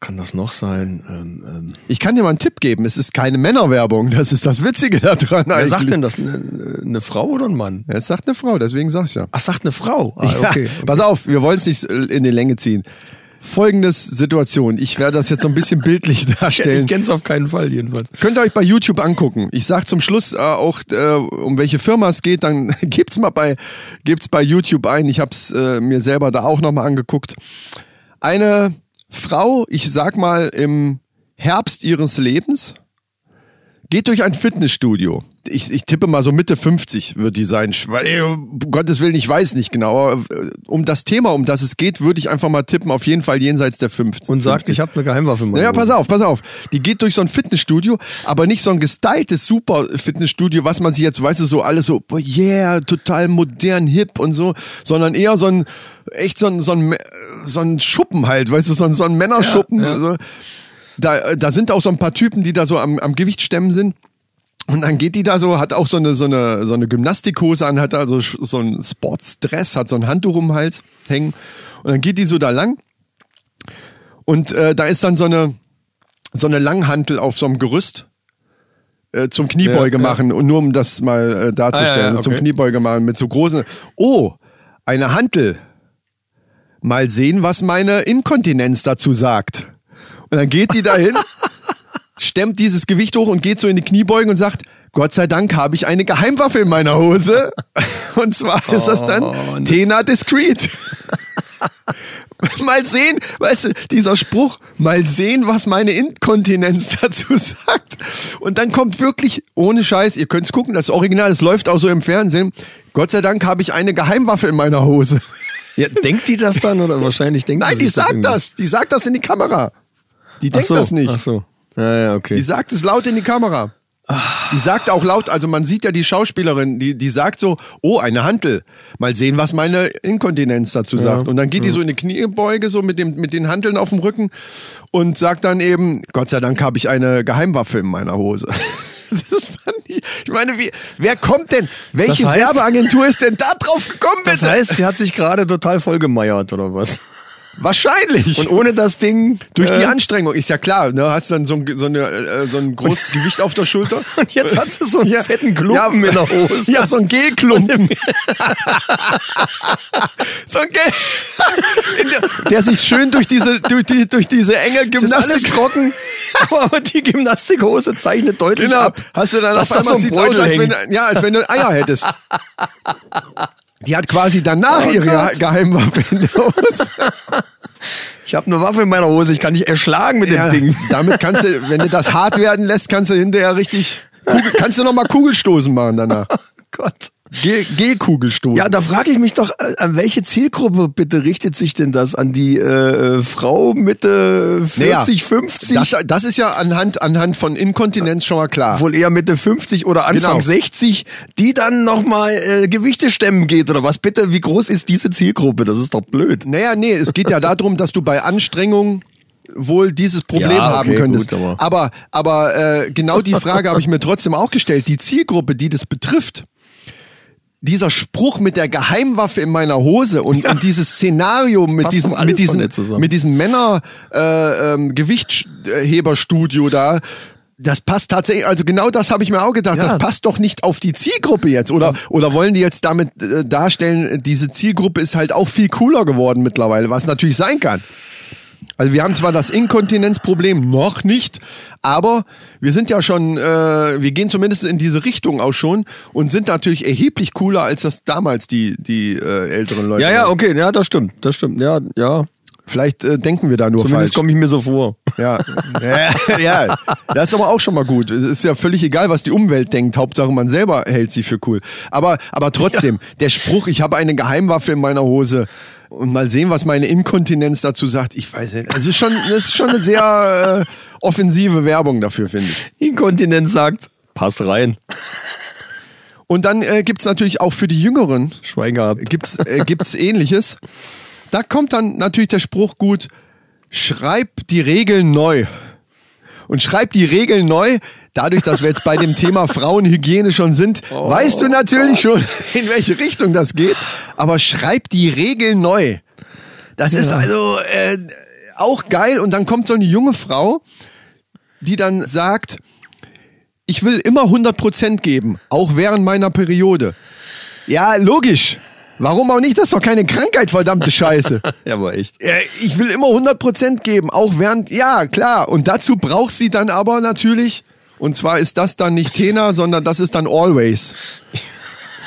kann das noch sein? Ähm, ähm, ich kann dir mal einen Tipp geben. Es ist keine Männerwerbung. Das ist das Witzige daran. wer eigentlich. sagt denn das? Eine, eine Frau oder ein Mann? Ja, Es sagt eine Frau, deswegen sag's ja. Ach, sagt eine Frau. Ah, Ja, okay. Pass auf, wir wollen es nicht in die Länge ziehen. Folgendes Situation. Ich werde das jetzt so ein bisschen bildlich [laughs] darstellen. Ich kenn's auf keinen Fall jedenfalls. Könnt ihr euch bei YouTube angucken. Ich sag zum Schluss äh, auch, äh, um welche Firma es geht, dann [laughs] gebt's mal bei, gebt's bei YouTube ein. Ich hab's äh, mir selber da auch nochmal angeguckt. Eine Frau, ich sag mal im Herbst ihres Lebens, geht durch ein Fitnessstudio. Ich, ich tippe mal so Mitte 50 wird die sein. Weil, äh, Um Gottes Willen, ich weiß nicht genau. Aber äh, um das Thema, um das es geht, würde ich einfach mal tippen, auf jeden Fall jenseits der 50. Und sagt, ich habe eine Geheimwaffe Ja, Hose. pass auf, pass auf. Die geht durch so ein Fitnessstudio, aber nicht so ein gestyltes super Fitnessstudio, was man sich jetzt, weißt du, so alles so, yeah, total modern, hip und so, sondern eher so ein, echt so ein, so ein, so ein Schuppen halt, weißt du, so ein, so ein Männerschuppen. Ja, ja. Also, da, da sind auch so ein paar Typen, die da so am, am Gewichtsstemmen sind. Und dann geht die da so, hat auch so eine, so eine, so eine Gymnastikhose an, hat also sch- so ein Sportsdress, hat so ein Handtuch um den Hals hängen. Und dann geht die so da lang. Und äh, da ist dann so eine, so eine Langhantel auf so einem Gerüst äh, zum Kniebeuge Ja, ja. machen. Und nur um das mal äh, darzustellen, Ah, ja, zum okay. Kniebeuge machen mit so großen. Oh, eine Hantel. Mal sehen, was meine Inkontinenz dazu sagt. Und dann geht die dahin, [laughs] stemmt dieses Gewicht hoch und geht so in die Kniebeugen und sagt, Gott sei Dank habe ich eine Geheimwaffe in meiner Hose. [laughs] Und zwar ist das dann Oh, das- Tena Discreet. mal sehen, weißt du, dieser Spruch, mal sehen, was meine Inkontinenz [laughs] dazu sagt. Und dann kommt wirklich, ohne Scheiß, ihr könnt's gucken, das Original, das läuft auch so im Fernsehen. Gott sei Dank habe ich eine Geheimwaffe in meiner Hose. Ja, denkt die das dann oder wahrscheinlich denkt Nein, sie die sich sagt irgendwie? das. Die sagt das in die Kamera. Die denkt so, das nicht. Ach so. Ja, ja, okay. Die sagt es laut in die Kamera. Die sagt auch laut, also man sieht ja die Schauspielerin, die, die sagt so, oh, eine Hantel. Mal sehen, was meine Inkontinenz dazu sagt. Und dann geht die so in eine Kniebeuge, so mit, dem, mit den Hanteln auf dem Rücken und sagt dann eben, Gott sei Dank habe ich eine Geheimwaffe in meiner Hose. [laughs] Das fand ich, ich meine, wie, wer kommt denn, welche Das heißt- Werbeagentur ist denn da drauf gekommen, das bitte? heißt, sie hat sich gerade total vollgemeiert oder was? Wahrscheinlich. Und ohne das Ding Durch die äh, Anstrengung, ist ja klar, ne? Hast dann so ein, so, eine, äh, so ein großes [laughs] Gewicht auf der Schulter. Und jetzt hat sie so einen fetten Klumpen in der Hose. Ja, so ein Gelklumpen. [laughs] so ein Gel. Der, der sich schön durch diese, durch, die, durch diese enge Es ist alles Gymnastik. trocken, [laughs] aber die Gymnastikhose zeichnet deutlich Genau. ab. Hast du dann auf so einmal ein sieht's aus, als wenn, ja, als wenn du Eier hättest. Die hat quasi danach Oh ihre Gott. Geheimwaffe in der Hose. Ich habe eine Waffe in meiner Hose, ich kann dich erschlagen mit Ja, dem Ding. damit kannst du, wenn du das hart werden lässt, kannst du hinterher richtig, Kugel, kannst du noch mal Kugelstoßen machen danach. Oh [laughs] Gott. Gel, Gelkugelstoßen. Ja, da frage ich mich doch, äh, an welche Zielgruppe bitte richtet sich denn das? An die äh, Frau Mitte 40, Naja, 50? Das, das ist ja anhand, anhand von Inkontinenz schon mal klar. wohl eher Mitte 50 oder Anfang Genau. 60, die dann nochmal äh, Gewichte stemmen geht oder was bitte? Wie groß ist diese Zielgruppe? Das ist doch blöd. Naja, nee, es geht ja darum, dass du bei Anstrengung wohl dieses Problem Ja, okay, haben könntest. gut, aber- aber aber äh, genau die Frage habe ich mir trotzdem auch gestellt. Die Zielgruppe, die das betrifft, dieser Spruch mit der Geheimwaffe in meiner Hose und, und dieses Szenario mit diesem mit diesem mit diesem Männer äh, ähm, Gewichtheberstudio da das passt tatsächlich, also genau das habe ich mir auch gedacht, Ja. das passt doch nicht auf die Zielgruppe jetzt. Oder, oder wollen die jetzt damit äh, darstellen, diese Zielgruppe ist halt auch viel cooler geworden mittlerweile, was natürlich sein kann. Also wir haben zwar das Inkontinenzproblem noch nicht, aber wir sind ja schon, äh, wir gehen zumindest in diese Richtung auch schon und sind natürlich erheblich cooler, als das damals die, die äh, älteren Leute Ja, ja, okay, ja, das stimmt, das stimmt, ja, ja. Vielleicht äh, denken wir da nur Zumindest falsch. komme ich mir so vor. Ja. ja, [laughs] ja, das ist aber auch schon mal gut. Es ist ja völlig egal, was die Umwelt denkt. Hauptsache, man selber hält sie für cool. Aber, aber trotzdem, der Spruch, ich habe eine Geheimwaffe in meiner Hose und mal sehen, was meine Inkontinenz dazu sagt. Ich weiß nicht. Also schon, das ist schon eine sehr äh, offensive Werbung dafür, finde ich. Inkontinenz sagt, passt rein. Und dann äh, gibt's natürlich auch für die Jüngeren Schwein gehabt. gibt's äh, gibt's ähnliches. Da kommt dann natürlich der Spruch gut, schreib die Regeln neu. Und schreib die Regeln neu, dadurch, dass wir jetzt bei dem Thema [laughs] Frauenhygiene schon sind, weißt du natürlich schon, in welche Richtung das geht, aber schreib die Regeln neu. Das ist also äh, auch geil und dann kommt so eine junge Frau, die dann sagt, ich will immer 100% geben, auch während meiner Periode. Ja, logisch. Warum auch nicht? Das ist doch keine Krankheit, verdammte Scheiße. [laughs] Ja, aber echt. Ja, ich will immer 100% geben, auch während, ja, klar. Und dazu braucht sie dann aber natürlich, und zwar ist das dann nicht Tena, sondern das ist dann Always.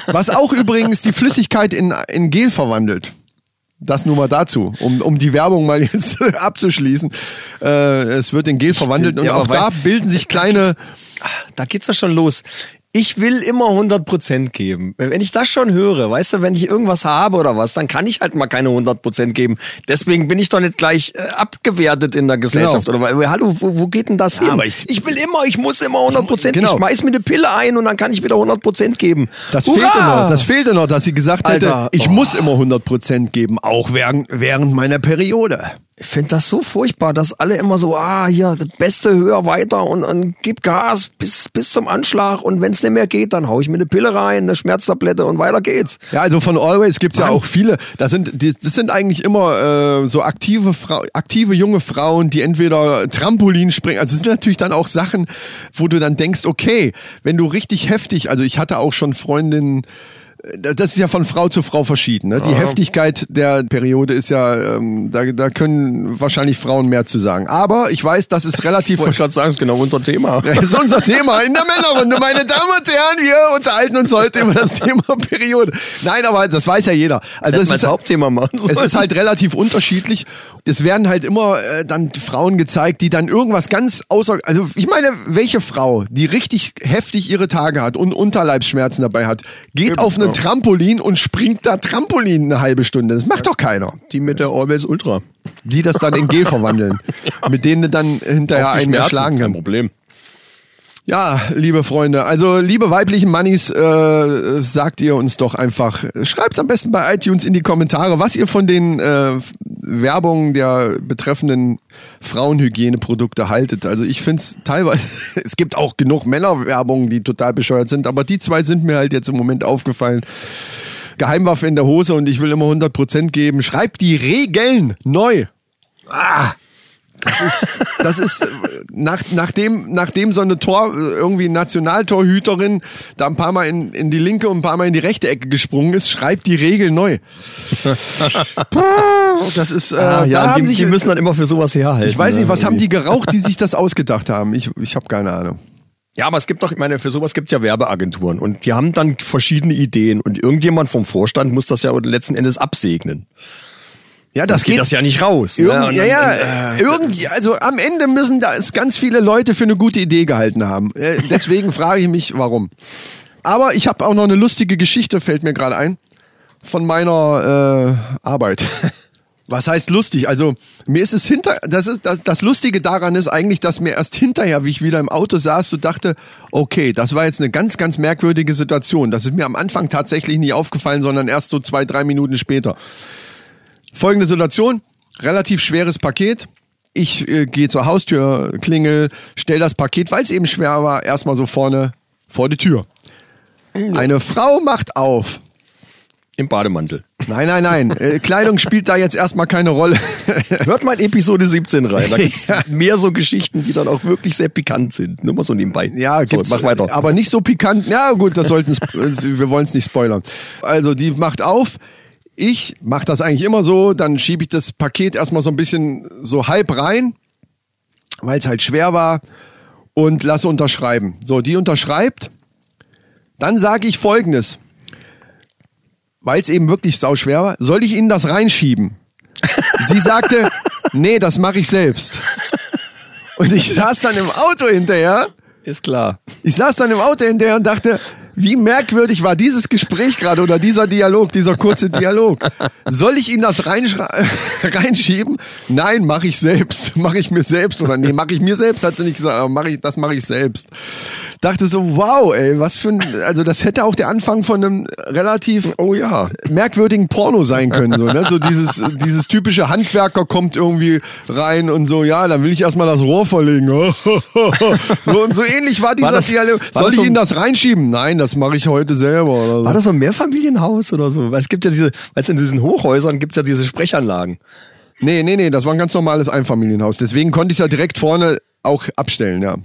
Was auch übrigens die Flüssigkeit in, in Gel verwandelt. Das nur mal dazu, um, um die Werbung mal [laughs] jetzt abzuschließen. Äh, es wird in Gel verwandelt und Ja, auch da bilden sich kleine, Da geht's ja schon los. Ich will immer 100% geben. Wenn ich das schon höre, weißt du, wenn ich irgendwas habe oder was, dann kann ich halt mal keine 100% geben. Deswegen bin ich doch nicht gleich äh, abgewertet in der Gesellschaft. Oder weil- hallo, wo, wo geht denn das hin? aber ich- ich will immer, ich muss immer 100%. Genau. Ich schmeiß mir eine Pille ein und dann kann ich wieder 100% geben. Das Hurra! fehlte noch, das fehlte noch, dass sie gesagt hätte, Alter, ich oh. muss immer 100% geben, auch während, während meiner Periode. Ich finde das so furchtbar, dass alle immer so, ah, hier, das Beste, höher, weiter und, und gib Gas bis, bis zum Anschlag und wenn es nicht mehr geht, dann hau ich mir eine Pille rein, eine Schmerztablette und weiter geht's. Ja, also von Always gibt's ja Mann. auch viele. Das sind, die, das sind eigentlich immer äh, so aktive, Frau, aktive junge Frauen, die entweder Trampolin springen. Also es sind natürlich dann auch Sachen, wo du dann denkst, okay, wenn du richtig heftig, also ich hatte auch schon Freundinnen, das ist ja von Frau zu Frau verschieden. Ne? Die Heftigkeit der Periode ist ja, ähm, da, da können wahrscheinlich Frauen mehr zu sagen. Aber ich weiß, das ist relativ Wollte ich gerade sagen, ist genau unser Thema. [laughs] das ist unser Thema in der Männerrunde. Meine Damen und Herren, wir unterhalten uns heute über das Thema Periode. Nein, aber das weiß ja jeder. Also Das es ist das Hauptthema machen es ist halt relativ unterschiedlich. Es werden halt immer äh, dann Frauen gezeigt, die dann irgendwas ganz außer... Also ich meine, welche Frau, die richtig heftig ihre Tage hat und Unterleibsschmerzen dabei hat, geht auf einen Trampolin und springt da Trampolin eine halbe Stunde. Das macht doch keiner. Die mit der Always Ultra. Die das dann in Gel verwandeln. [laughs] Mit denen du dann hinterher einen erschlagen Kein kannst. Problem. Ja, liebe Freunde, also liebe weiblichen Mannis, äh, sagt ihr uns doch einfach, schreibt's am besten bei iTunes in die Kommentare, was ihr von den äh, Werbungen der betreffenden Frauenhygieneprodukte haltet. Also ich find's teilweise, [laughs] es gibt auch genug Männerwerbungen, die total bescheuert sind, aber die zwei sind mir halt jetzt im Moment aufgefallen. Geheimwaffe in der Hose und ich will immer 100% geben. Schreibt die Regeln neu. Ah, das ist, das ist nach, nachdem, nachdem so eine Tor, irgendwie Nationaltorhüterin da ein paar Mal in, in die linke und ein paar Mal in die rechte Ecke gesprungen ist, schreibt die Regel neu. [laughs] Das ist, äh, Ah, da ja, haben die, sich, die müssen dann immer für sowas herhalten. ich weiß ne, nicht, was haben die geraucht, die sich das ausgedacht haben? Ich, ich habe keine Ahnung. Ja, aber es gibt doch, ich meine, für sowas gibt's ja Werbeagenturen und die haben dann verschiedene Ideen und irgendjemand vom Vorstand muss das ja letzten Endes absegnen. Ja, Das geht das ja nicht raus. ne? Irgend, ja, ja, dann, äh, irgendwie, also am Ende müssen da ganz viele Leute für eine gute Idee gehalten haben. Äh, deswegen [laughs] frage ich mich, warum. Aber ich habe auch noch eine lustige Geschichte, fällt mir gerade ein, von meiner äh, Arbeit. [laughs] Was heißt lustig? Also mir ist es hinter, das ist das, das Lustige daran ist eigentlich, dass mir erst hinterher, wie ich wieder im Auto saß, so dachte, okay, das war jetzt eine ganz, ganz merkwürdige Situation. Das ist mir am Anfang tatsächlich nie aufgefallen, sondern erst so zwei, drei Minuten später. Folgende Situation, relativ schweres Paket. Ich äh, gehe zur Haustür, klingel, stell das Paket, weil es eben schwer war, erstmal so vorne vor die Tür. Eine Frau macht auf. Im Bademantel. Nein, nein, nein. Äh, Kleidung spielt da jetzt erstmal keine Rolle. [laughs] Hört mal in Episode 17 rein. Da [laughs] gibt's mehr so Geschichten, die dann auch wirklich sehr pikant sind. Nur mal so nebenbei. Ja, so, gibt's, mach weiter. Aber nicht so pikant. Ja, gut, das sollten wir wollen es nicht spoilern. Also, die macht auf. Ich mache das eigentlich immer so, dann schiebe ich das Paket erstmal so ein bisschen so halb rein, weil es halt schwer war und lasse unterschreiben. So, die unterschreibt. Dann sage ich folgendes. Weil es eben wirklich sau schwer war, soll ich Ihnen das reinschieben? Sie sagte, [laughs] nee, das mache ich selbst. Und ich saß dann im Auto hinterher. Ist klar. Ich saß dann im Auto hinterher und dachte, wie merkwürdig war dieses Gespräch gerade oder dieser Dialog, dieser kurze Dialog. Soll ich Ihnen das [laughs] reinschieben? Nein, mache ich selbst. Mache ich mir selbst. Oder nee, mache ich mir selbst, hat sie nicht gesagt, aber mach ich, das mache ich selbst. Dachte so, wow, ey, was für ein, also das hätte auch der Anfang von einem relativ Oh ja. merkwürdigen Porno sein können. So, ne? so dieses, dieses typische Handwerker kommt irgendwie rein und so, ja, dann will ich erstmal das Rohr verlegen. [laughs] so und so ähnlich war dieser das- Dialog. war Soll ich so- Ihnen das reinschieben? Nein, das mache ich heute selber. Oder so. War das so ein Mehrfamilienhaus oder so? Weil es gibt ja diese, weißt du, in diesen Hochhäusern gibt's ja diese Sprechanlagen. Nee, nee, nee, das war ein ganz normales Einfamilienhaus. Deswegen konnte ich es ja direkt vorne auch abstellen, ja.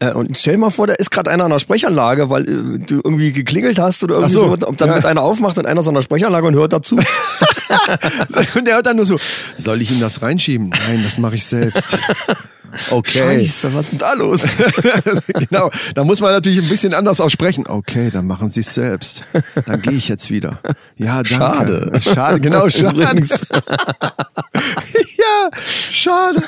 Äh, und stell dir mal vor, da ist gerade einer an der Sprechanlage, weil äh, du irgendwie geklingelt hast oder irgendwie Ach so, so, und dann ja. mit einer aufmacht und einer ist an der Sprechanlage und hört dazu. [laughs] Und der hört dann nur so, soll ich Ihnen das reinschieben? Nein, das mache ich selbst. Okay. Scheiße, was ist denn da los? [laughs] genau, da muss man natürlich ein bisschen anders aussprechen. Okay, dann machen Sie es selbst. Dann gehe ich jetzt wieder. Ja, danke. Schade. Schade, genau, [laughs] schade. Ja, schade.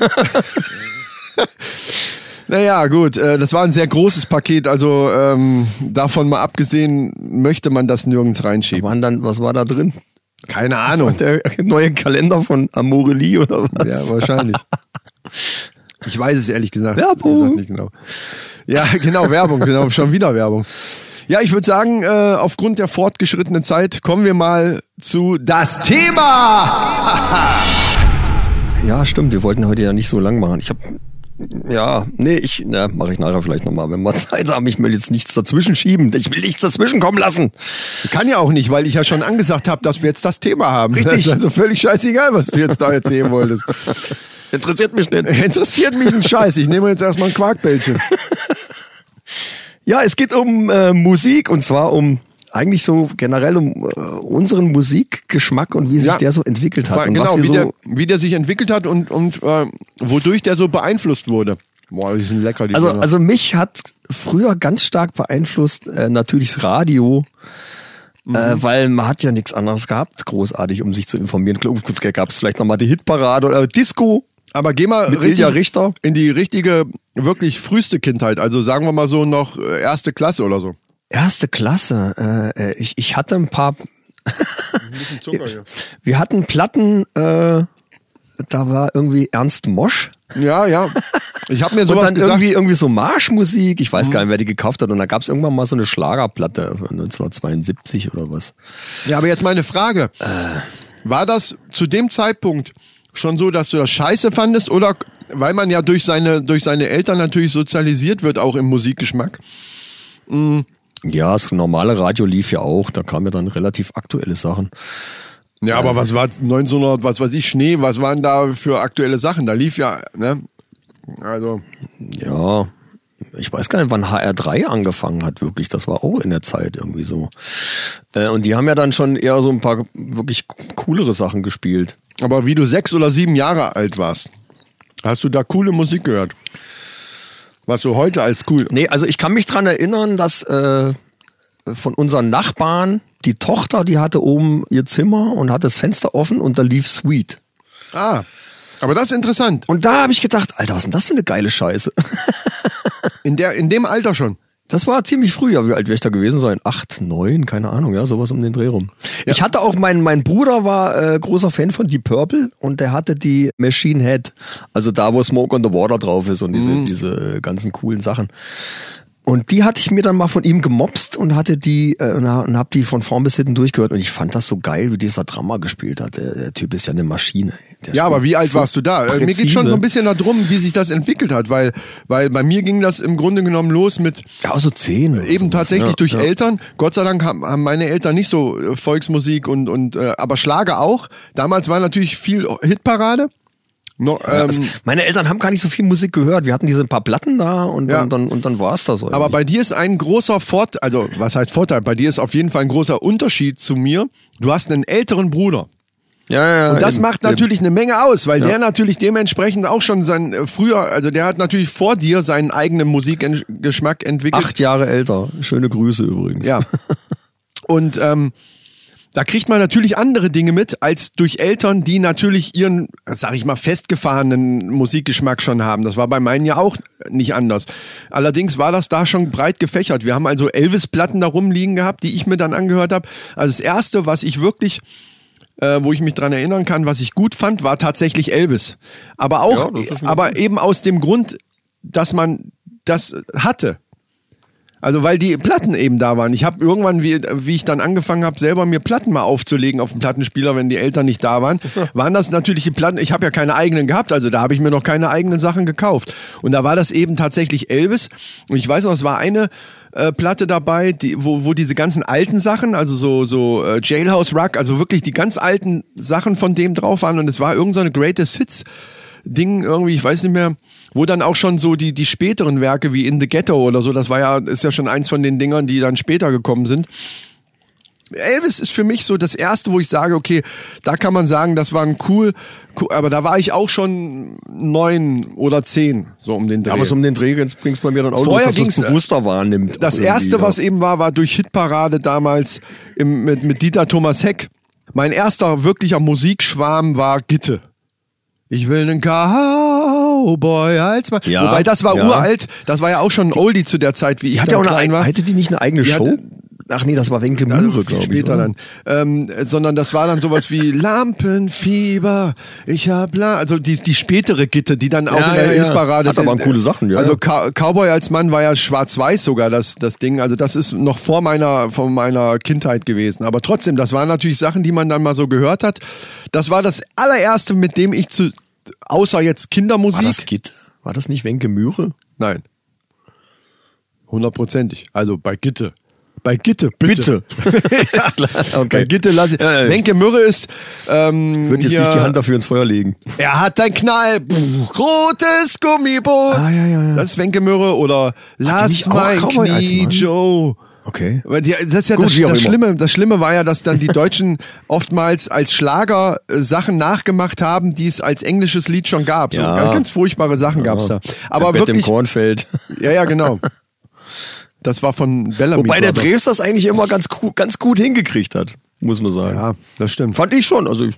Naja, gut, äh, das war ein sehr großes Paket, also ähm, davon mal abgesehen, möchte man das nirgends reinschieben. Waren dann, was war da drin? Keine Ahnung. Der neue Kalender von Amorelie oder was? Ja, wahrscheinlich. [laughs] Ich weiß es ehrlich gesagt, Werbung. gesagt nicht genau. Ja, genau, Werbung, genau, schon wieder Werbung. Ja, ich würde sagen, äh, aufgrund der fortgeschrittenen Zeit kommen wir mal zu das Thema. Ja, stimmt. Wir wollten heute ja nicht so lang machen. Ich habe ja, nee, ich, na, mache ich nachher vielleicht nochmal, wenn wir [laughs] Zeit haben. Ich will jetzt nichts dazwischen schieben. Ich will nichts dazwischen kommen lassen. Kann ja auch nicht, weil ich ja schon angesagt habe, dass wir jetzt das Thema haben. Richtig. Das ist also völlig scheißegal, was du jetzt da erzählen wolltest. Interessiert mich nicht. [laughs] Interessiert mich ein Scheiß. Ich nehme jetzt erstmal ein Quarkbällchen. [laughs] Ja, es geht um äh, Musik und zwar um eigentlich so generell um äh, unseren Musikgeschmack und wie sich Ja. der so entwickelt hat. und genau, wie, so, der, wie der sich entwickelt hat und, und äh, wodurch der so beeinflusst wurde. Boah, die sind lecker, die Also, Dinger. also mich hat früher ganz stark beeinflusst äh, natürlich das Radio, Mhm. äh, weil man hat ja nichts anderes gehabt, großartig, um sich zu informieren. Gut, gab es vielleicht nochmal die Hitparade oder Disco. Aber geh mal richtig in die richtige, wirklich früheste Kindheit. Also sagen wir mal so noch äh, erste Klasse oder so. Erste Klasse. Äh, äh, ich, ich hatte ein paar. Zucker hier. [laughs] Wir hatten Platten. Äh, da war irgendwie Ernst Mosch. Ja, ja. Ich habe mir Und sowas dann gedacht. irgendwie irgendwie so Marschmusik. Ich Mhm. weiß gar nicht, wer die gekauft hat. Und da gab es irgendwann mal so eine Schlagerplatte 1972 oder was. Ja, aber jetzt meine Frage. War das zu dem Zeitpunkt schon so, dass du das scheiße fandest oder weil man ja durch seine, durch seine Eltern natürlich sozialisiert wird, auch im Musikgeschmack? Ja, das normale Radio lief ja auch. Da kamen ja dann relativ aktuelle Sachen. Ja, aber was war 1900, was weiß ich, Schnee, was waren da für aktuelle Sachen? Da lief ja, ne? Also, Ja, ich weiß gar nicht, wann HR3 angefangen hat, wirklich. Das war auch in der Zeit irgendwie so. Äh, und die haben ja dann schon eher so ein paar wirklich coolere Sachen gespielt. aber wie du sechs oder sieben Jahre alt warst, hast du da coole Musik gehört? Was du heute als cool. Nee, also ich kann mich dran erinnern, dass äh, von unseren Nachbarn die Tochter, die hatte oben ihr Zimmer und hatte das Fenster offen und da lief Sweet. Ah, aber das ist interessant. Und da habe ich gedacht, Alter, was ist denn das für eine geile Scheiße? In, der, in dem Alter schon. Das war ziemlich früh, ja, wie alt wäre ich da gewesen sein? Acht, neun, keine Ahnung, ja, sowas um den Dreh rum. Ich hatte auch, mein, mein Bruder war äh, großer Fan von Deep Purple und der hatte die Machine Head, also da, wo Smoke on the Water drauf ist und diese, diese ganzen coolen Sachen. Und die hatte ich mir dann mal von ihm gemopst und hatte die äh, und, ha- und hab die von vorn bis hinten durchgehört und ich fand das so geil, wie dieser Drama gespielt hat. Der, der Typ ist ja eine Maschine. Der Ja, aber wie alt so warst du da? Äh, Mir geht schon präzise. so ein bisschen darum, wie sich das entwickelt hat, weil, weil bei mir ging das im Grunde genommen los mit Ja, so zehn. oder eben sowas, tatsächlich ja, durch ja. Eltern. Gott sei Dank haben, haben meine Eltern nicht so äh, Volksmusik und, und äh, aber Schlager auch. Damals war natürlich viel Hitparade. No, ähm, Also, meine Eltern haben gar nicht so viel Musik gehört. Wir hatten diese paar Platten da und, Ja. und dann, und dann war es das. aber bei dir ist ein großer Vorteil, also was heißt Vorteil? Bei dir ist auf jeden Fall ein großer Unterschied zu mir. Du hast einen älteren Bruder. Ja, ja, ja. Und das eben, macht eben. natürlich eine Menge aus, weil Ja. der natürlich dementsprechend auch schon sein äh, früher, also der hat natürlich vor dir seinen eigenen Musikgeschmack entwickelt. Acht Jahre älter. Schöne Grüße übrigens. Ja. [laughs] Und ähm, da kriegt man natürlich andere Dinge mit, als durch Eltern, die natürlich ihren, sag ich mal, festgefahrenen Musikgeschmack schon haben. Das war bei meinen ja auch nicht anders. Allerdings war das da schon breit gefächert. Wir haben also Elvis-Platten da rumliegen gehabt, die ich mir dann angehört habe. Also das Erste, was ich wirklich äh, wo ich mich dran erinnern kann, was ich gut fand, war tatsächlich Elvis. Aber auch, Ja, aber eben aus dem Grund, dass man das hatte. Also weil die Platten eben da waren. Ich habe irgendwann, wie, wie ich dann angefangen habe, selber mir Platten mal aufzulegen auf dem Plattenspieler, wenn die Eltern nicht da waren, [laughs] waren das natürlich die Platten. Ich habe ja keine eigenen gehabt, also da habe ich mir noch keine eigenen Sachen gekauft. Und da war das eben tatsächlich Elvis. Und ich weiß noch, es war eine äh, Platte dabei, die, wo, wo diese ganzen alten Sachen, also so, so äh, Jailhouse Rock, also wirklich die ganz alten Sachen von dem drauf waren. Und es war irgendeine so eine Greatest Hits Ding irgendwie, ich weiß nicht mehr, wo dann auch schon so die, die späteren Werke wie In the Ghetto oder so, das war ja, ist ja schon eins von den Dingern, die dann später gekommen sind. Elvis ist für mich so das erste, wo ich sage, okay, da kann man sagen, das war ein cool, cool aber da war ich auch schon neun oder zehn, so um den Dreh. Ja, aber so um den Dreh bringt's bei mir dann auch Vorher los, dass man es bewusster wahrnimmt. das erste, ja. was eben war, war durch Hitparade damals im, mit, mit Dieter Thomas Heck. Mein erster wirklicher Musikschwarm war Gitte. Ich will einen Cowboy als Mann. Ja, Wobei das war ja. uralt. Das war ja auch schon ein Oldie zu der Zeit, wie ich hat eine, klein eigene- war. hatte die nicht eine eigene Die Show? hatte- Ach nee, das war Wenke viel glaube ich. später oder? dann. Ähm, sondern das war dann sowas wie [laughs] Lampenfieber, ich hab la also die, die spätere Gitte, die dann auch Ja, in der ja. Hitparade. Hat aber coole Sachen, ja. Also Cow- Cowboy als Mann war ja schwarz-weiß sogar das, das Ding. Also das ist noch vor meiner, vor meiner Kindheit gewesen. Aber trotzdem, das waren natürlich Sachen, die man dann mal so gehört hat. Das war das allererste, mit dem ich zu, außer jetzt War Kindermusik. das Gitte? War das nicht Wenke Möhre? Nein. Hundertprozentig. Also bei Gitte. Bei Gitte, bitte. [laughs] ja, klar. Bei Okay. Gitte lasse ich. Ja, ja. Wenke Mürre ist. Ähm, Würde jetzt hier, nicht die Hand dafür ins Feuer legen. Er hat ein Knall, rotes Gummiboot. Ah, ja, ja, ja. Das ist Wenke Mürre oder Lass mein Knie? Joe. Okay. Aber die, das ist ja Gut, das, das. Schlimme. Das Schlimme war ja, dass dann die [laughs] Deutschen oftmals als Schlager äh, Sachen nachgemacht haben, die es als englisches Lied schon gab. So Ja. ganz, ganz furchtbare Sachen gab's da. Aber Bett im wirklich, Kornfeld. ja, ja, genau. [laughs] Das war von Bellamy. Wobei der. Drews das eigentlich immer ganz, ganz gut hingekriegt hat, muss man sagen. Ja, das stimmt. Fand ich schon. Also ich,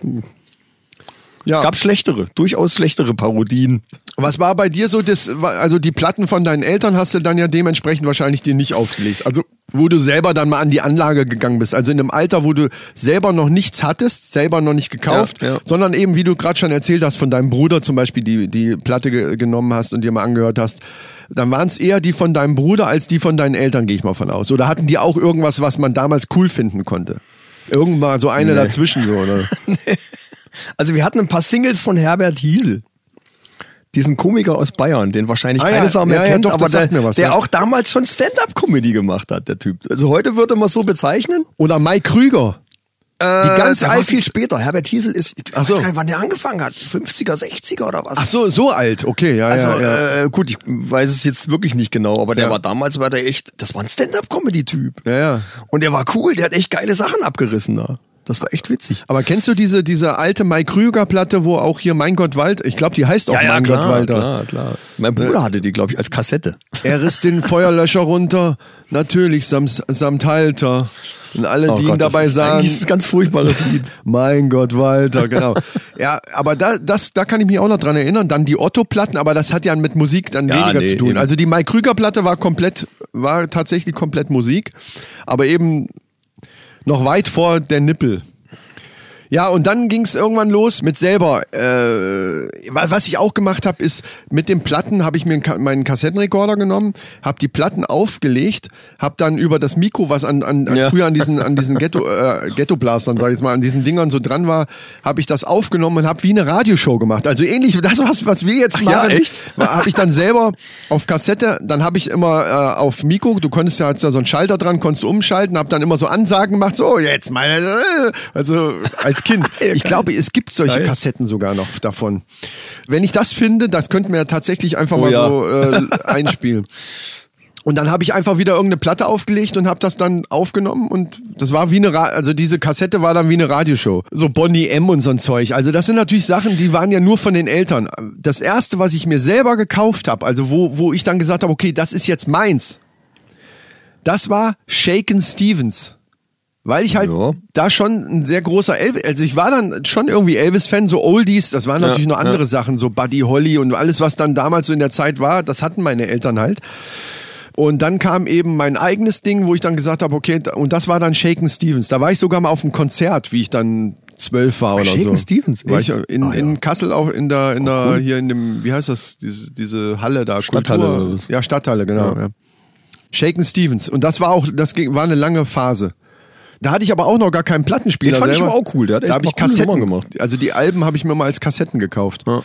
Ja. es gab schlechtere, durchaus schlechtere Parodien. Was war bei dir so das, also die Platten von deinen Eltern hast du dann ja dementsprechend wahrscheinlich dir nicht aufgelegt. Also wo du selber dann mal an die Anlage gegangen bist. Also in einem Alter, wo du selber noch nichts hattest, selber noch nicht gekauft, Ja, ja. sondern eben, wie du gerade schon erzählt hast, von deinem Bruder zum Beispiel die, die Platte ge genommen hast und dir mal angehört hast. Dann waren es eher die von deinem Bruder als die von deinen Eltern, gehe ich mal von aus. Oder hatten die auch irgendwas, was man damals cool finden konnte? Irgendwann so eine Nee. dazwischen so, oder? [laughs] [laughs] Also wir hatten ein paar Singles von Herbert Hiesel. Diesen Komiker aus Bayern, den wahrscheinlich Ah ja, keine Sau mehr ja, ja, kennt, doch, aber der, was, der ja. auch damals schon Stand-up-Comedy gemacht hat, der Typ. Also heute würde man so bezeichnen. Oder Mike Krüger. Die ganz der war alt- viel später. Herbert Hiesel ist, ich Ach weiß so. gar nicht, wann der angefangen hat. 50er, 60er oder was? Ach so, so alt, okay, ja, Also ja, ja. Äh, gut, ich weiß es jetzt wirklich nicht genau, aber der Ja. war damals, war der echt, das war ein Stand-up-Comedy-Typ. ja, ja. Und der war cool, der hat echt geile Sachen abgerissen da. Das war echt witzig. Aber kennst du diese, diese alte Mike Krüger Platte, wo auch hier Mein Gott Walter, ich glaube, die heißt auch Mein Gott Walter. klar, klar. Mein Bruder hatte die, glaube ich, als Kassette. Er riss den Feuerlöscher runter, natürlich samt, samt Halter. Und alle, die ihn Oh das dabei sahen, Eigentlich ist ein ganz furchtbares Lied. [laughs] mein Gott, Walter, genau. ja, aber da, das, da kann ich mich auch noch dran erinnern. Dann die Otto-Platten, aber das hat ja mit Musik dann Ja, weniger nee, zu tun. eben. Also die Mike Krüger-Platte war komplett, war tatsächlich komplett Musik, aber eben noch weit vor der Nippel. Ja, und dann ging es irgendwann los mit selber. Äh, wa- was ich auch gemacht habe, ist mit den Platten habe ich mir meinen Kassettenrekorder genommen, habe die Platten aufgelegt, habe dann über das Mikro, was an, an, Ja. früher an diesen an diesen Ghetto äh, Ghetto Blastern, sag ich jetzt mal, an diesen Dingern so dran war, habe ich das aufgenommen und habe wie eine Radioshow gemacht. Also ähnlich wie das was was wir jetzt Ach ja, machen. echt? Habe ich dann selber auf Kassette, dann habe ich immer äh, auf Mikro, du konntest ja, hat's ja so einen Schalter dran, konntest du umschalten, habe dann immer so Ansagen gemacht, so jetzt meine, äh, also als Kind. [laughs] Ja, Ich glaube, es gibt solche. Kassetten sogar noch davon. Wenn ich das finde, das könnten wir tatsächlich einfach Oh mal ja. so äh, [laughs] einspielen. Und dann habe ich einfach wieder irgendeine Platte aufgelegt und habe das dann aufgenommen und das war wie eine, Ra also diese Kassette war dann wie eine Radioshow. So Bonnie M und so ein Zeug. Also das sind natürlich Sachen, die waren ja nur von den Eltern. Das erste, was ich mir selber gekauft habe, also wo, wo ich dann gesagt habe, okay, das ist jetzt meins, das war Shaken Stevens. Weil ich halt Ja. da schon ein sehr großer Elvis, also ich war dann schon irgendwie Elvis-Fan, so Oldies, das waren natürlich noch andere Sachen, so Buddy Holly und alles, was dann damals so in der Zeit war, das hatten meine Eltern halt. Und dann kam eben mein eigenes Ding, wo ich dann gesagt habe, okay, und das war dann Shaken Stevens. Da war ich sogar mal auf einem Konzert, wie ich dann zwölf war oder Shakin' so. Stevens, War ich in, Ah, ja. in Kassel auch in der, in der, cool. hier in dem, wie heißt das, diese, diese Halle da, Stadthalle Kultur. Ja, Stadthalle, genau. Ja. Shaken Stevens. Und das war auch, das ging, war eine lange Phase. Da hatte ich aber auch noch gar keinen Plattenspieler. Den fand ich selber. aber auch cool. Der hat echt da habe ich Kassetten gemacht. Also die Alben habe ich mir mal als Kassetten gekauft. Ja.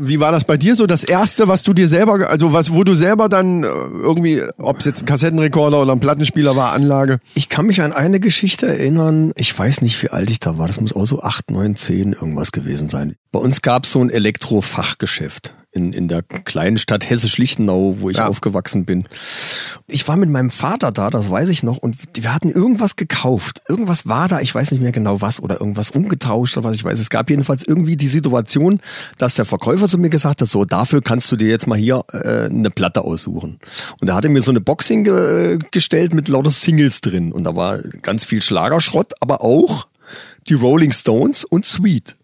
Wie war das bei dir so? Das erste, was du dir selber, also was, wo du selber dann äh, irgendwie, ob es jetzt ein Kassettenrekorder oder ein Plattenspieler war, Anlage. Ich kann mich an eine Geschichte erinnern. Ich weiß nicht, wie alt ich da war. Das muss auch so 8, 9, 10 irgendwas gewesen sein. Bei uns gab es so ein Elektrofachgeschäft in, in der kleinen Stadt Hessisch-Lichtenau, wo ich Ja. aufgewachsen bin. Ich war mit meinem Vater da, das weiß ich noch, und wir hatten irgendwas gekauft. Irgendwas war da, ich weiß nicht mehr genau was, oder irgendwas umgetauscht oder was ich weiß. Es gab jedenfalls irgendwie die Situation, dass der Verkäufer zu mir gesagt hat, so, dafür kannst du dir jetzt mal hier äh, eine Platte aussuchen. Und er mir so eine Box hingestellt mit lauter Singles drin. Und da war ganz viel Schlagerschrott, aber auch die Rolling Stones und Sweet.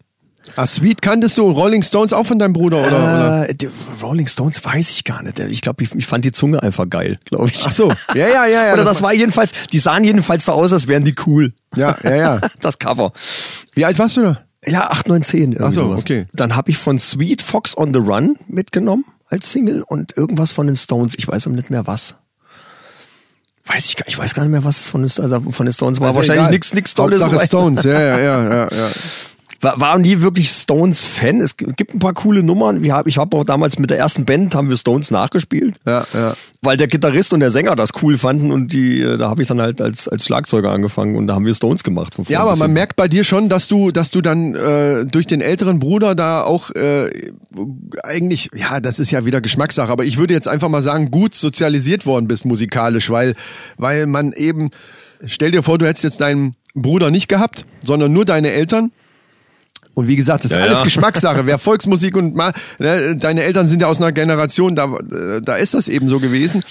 Ah, Sweet kanntest du Rolling Stones auch von deinem Bruder oder? Äh, die Rolling Stones weiß ich gar nicht. Ich glaube, ich, ich fand die Zunge einfach geil, glaube ich. Ach so, ja, ja, ja, ja. Oder das war jedenfalls, die sahen jedenfalls so aus, als wären die cool. Ja, ja, ja. [laughs] Das Cover. Wie alt warst du da? Ja, 8, 9, 10. irgendwie Ach so, sowas. okay. Dann habe ich von Sweet Fox on the Run mitgenommen als Single und irgendwas von den Stones. Ich weiß aber nicht mehr was. Weiß ich gar, ich weiß gar nicht mehr, was es von den, also von den Stones war. Ja Wahrscheinlich nichts nix Tolles. Hauptsache [laughs] Stones, ja, ja, ja, ja. War, war nie wirklich Stones-Fan. Es gibt ein paar coole Nummern. Ich habe auch damals mit der ersten Band haben wir Stones nachgespielt. Ja, ja. Weil der Gitarrist und der Sänger das cool fanden und die, äh, da habe ich dann halt als, als Schlagzeuger angefangen und da haben wir Stones gemacht. Ja, aber man merkt bei dir schon, dass du, dass du dann äh, durch den älteren Bruder da auch äh, eigentlich, ja, das ist ja wieder Geschmackssache, aber ich würde jetzt einfach mal sagen, gut sozialisiert worden bist musikalisch, weil, weil man eben, stell dir vor, du hättest jetzt deinen Bruder nicht gehabt, sondern nur deine Eltern. Und wie gesagt, das ist Ja, alles ja. Geschmackssache. Wer [laughs] Volksmusik und mal, ne, deine Eltern sind ja aus einer Generation, da, da ist das eben so gewesen.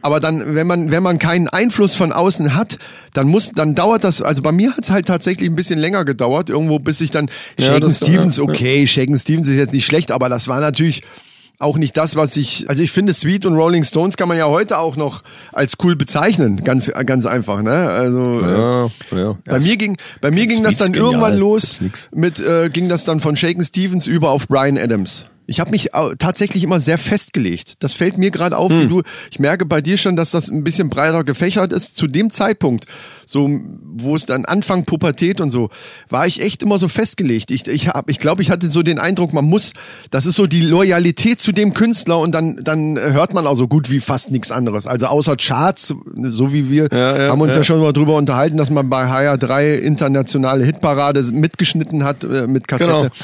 Aber dann, wenn man, wenn man keinen Einfluss von außen hat, dann muss, dann dauert das, also bei mir hat es halt tatsächlich ein bisschen länger gedauert, irgendwo bis ich dann Ja, Shaken Stevens, ja, ja. okay, Shaken Stevens ist jetzt nicht schlecht, aber das war natürlich auch nicht das, was ich, also ich finde Sweet und Rolling Stones kann man ja heute auch noch als cool bezeichnen, ganz, ganz einfach, ne? Also, äh, Ja, ja. bei mir ging, bei mir ging das dann genial. irgendwann los mit, äh, ging das dann von Shaken Stevens über auf Brian Adams. Ich habe mich tatsächlich immer sehr festgelegt. Das fällt mir gerade auf, wie Hm. du. Ich merke bei dir schon, dass das ein bisschen breiter gefächert ist. Zu dem Zeitpunkt, so wo es dann Anfang Pubertät und so, war ich echt immer so festgelegt. Ich, ich hab, ich glaube, ich hatte so den Eindruck, man muss, das ist so die Loyalität zu dem Künstler und dann, dann hört man auch so gut wie fast nichts anderes. Also außer Charts, so wie wir Ja, ja, haben uns ja. ja. schon mal drüber unterhalten, dass man bei HR3 internationale Hitparade mitgeschnitten hat äh, mit Kassette. [laughs]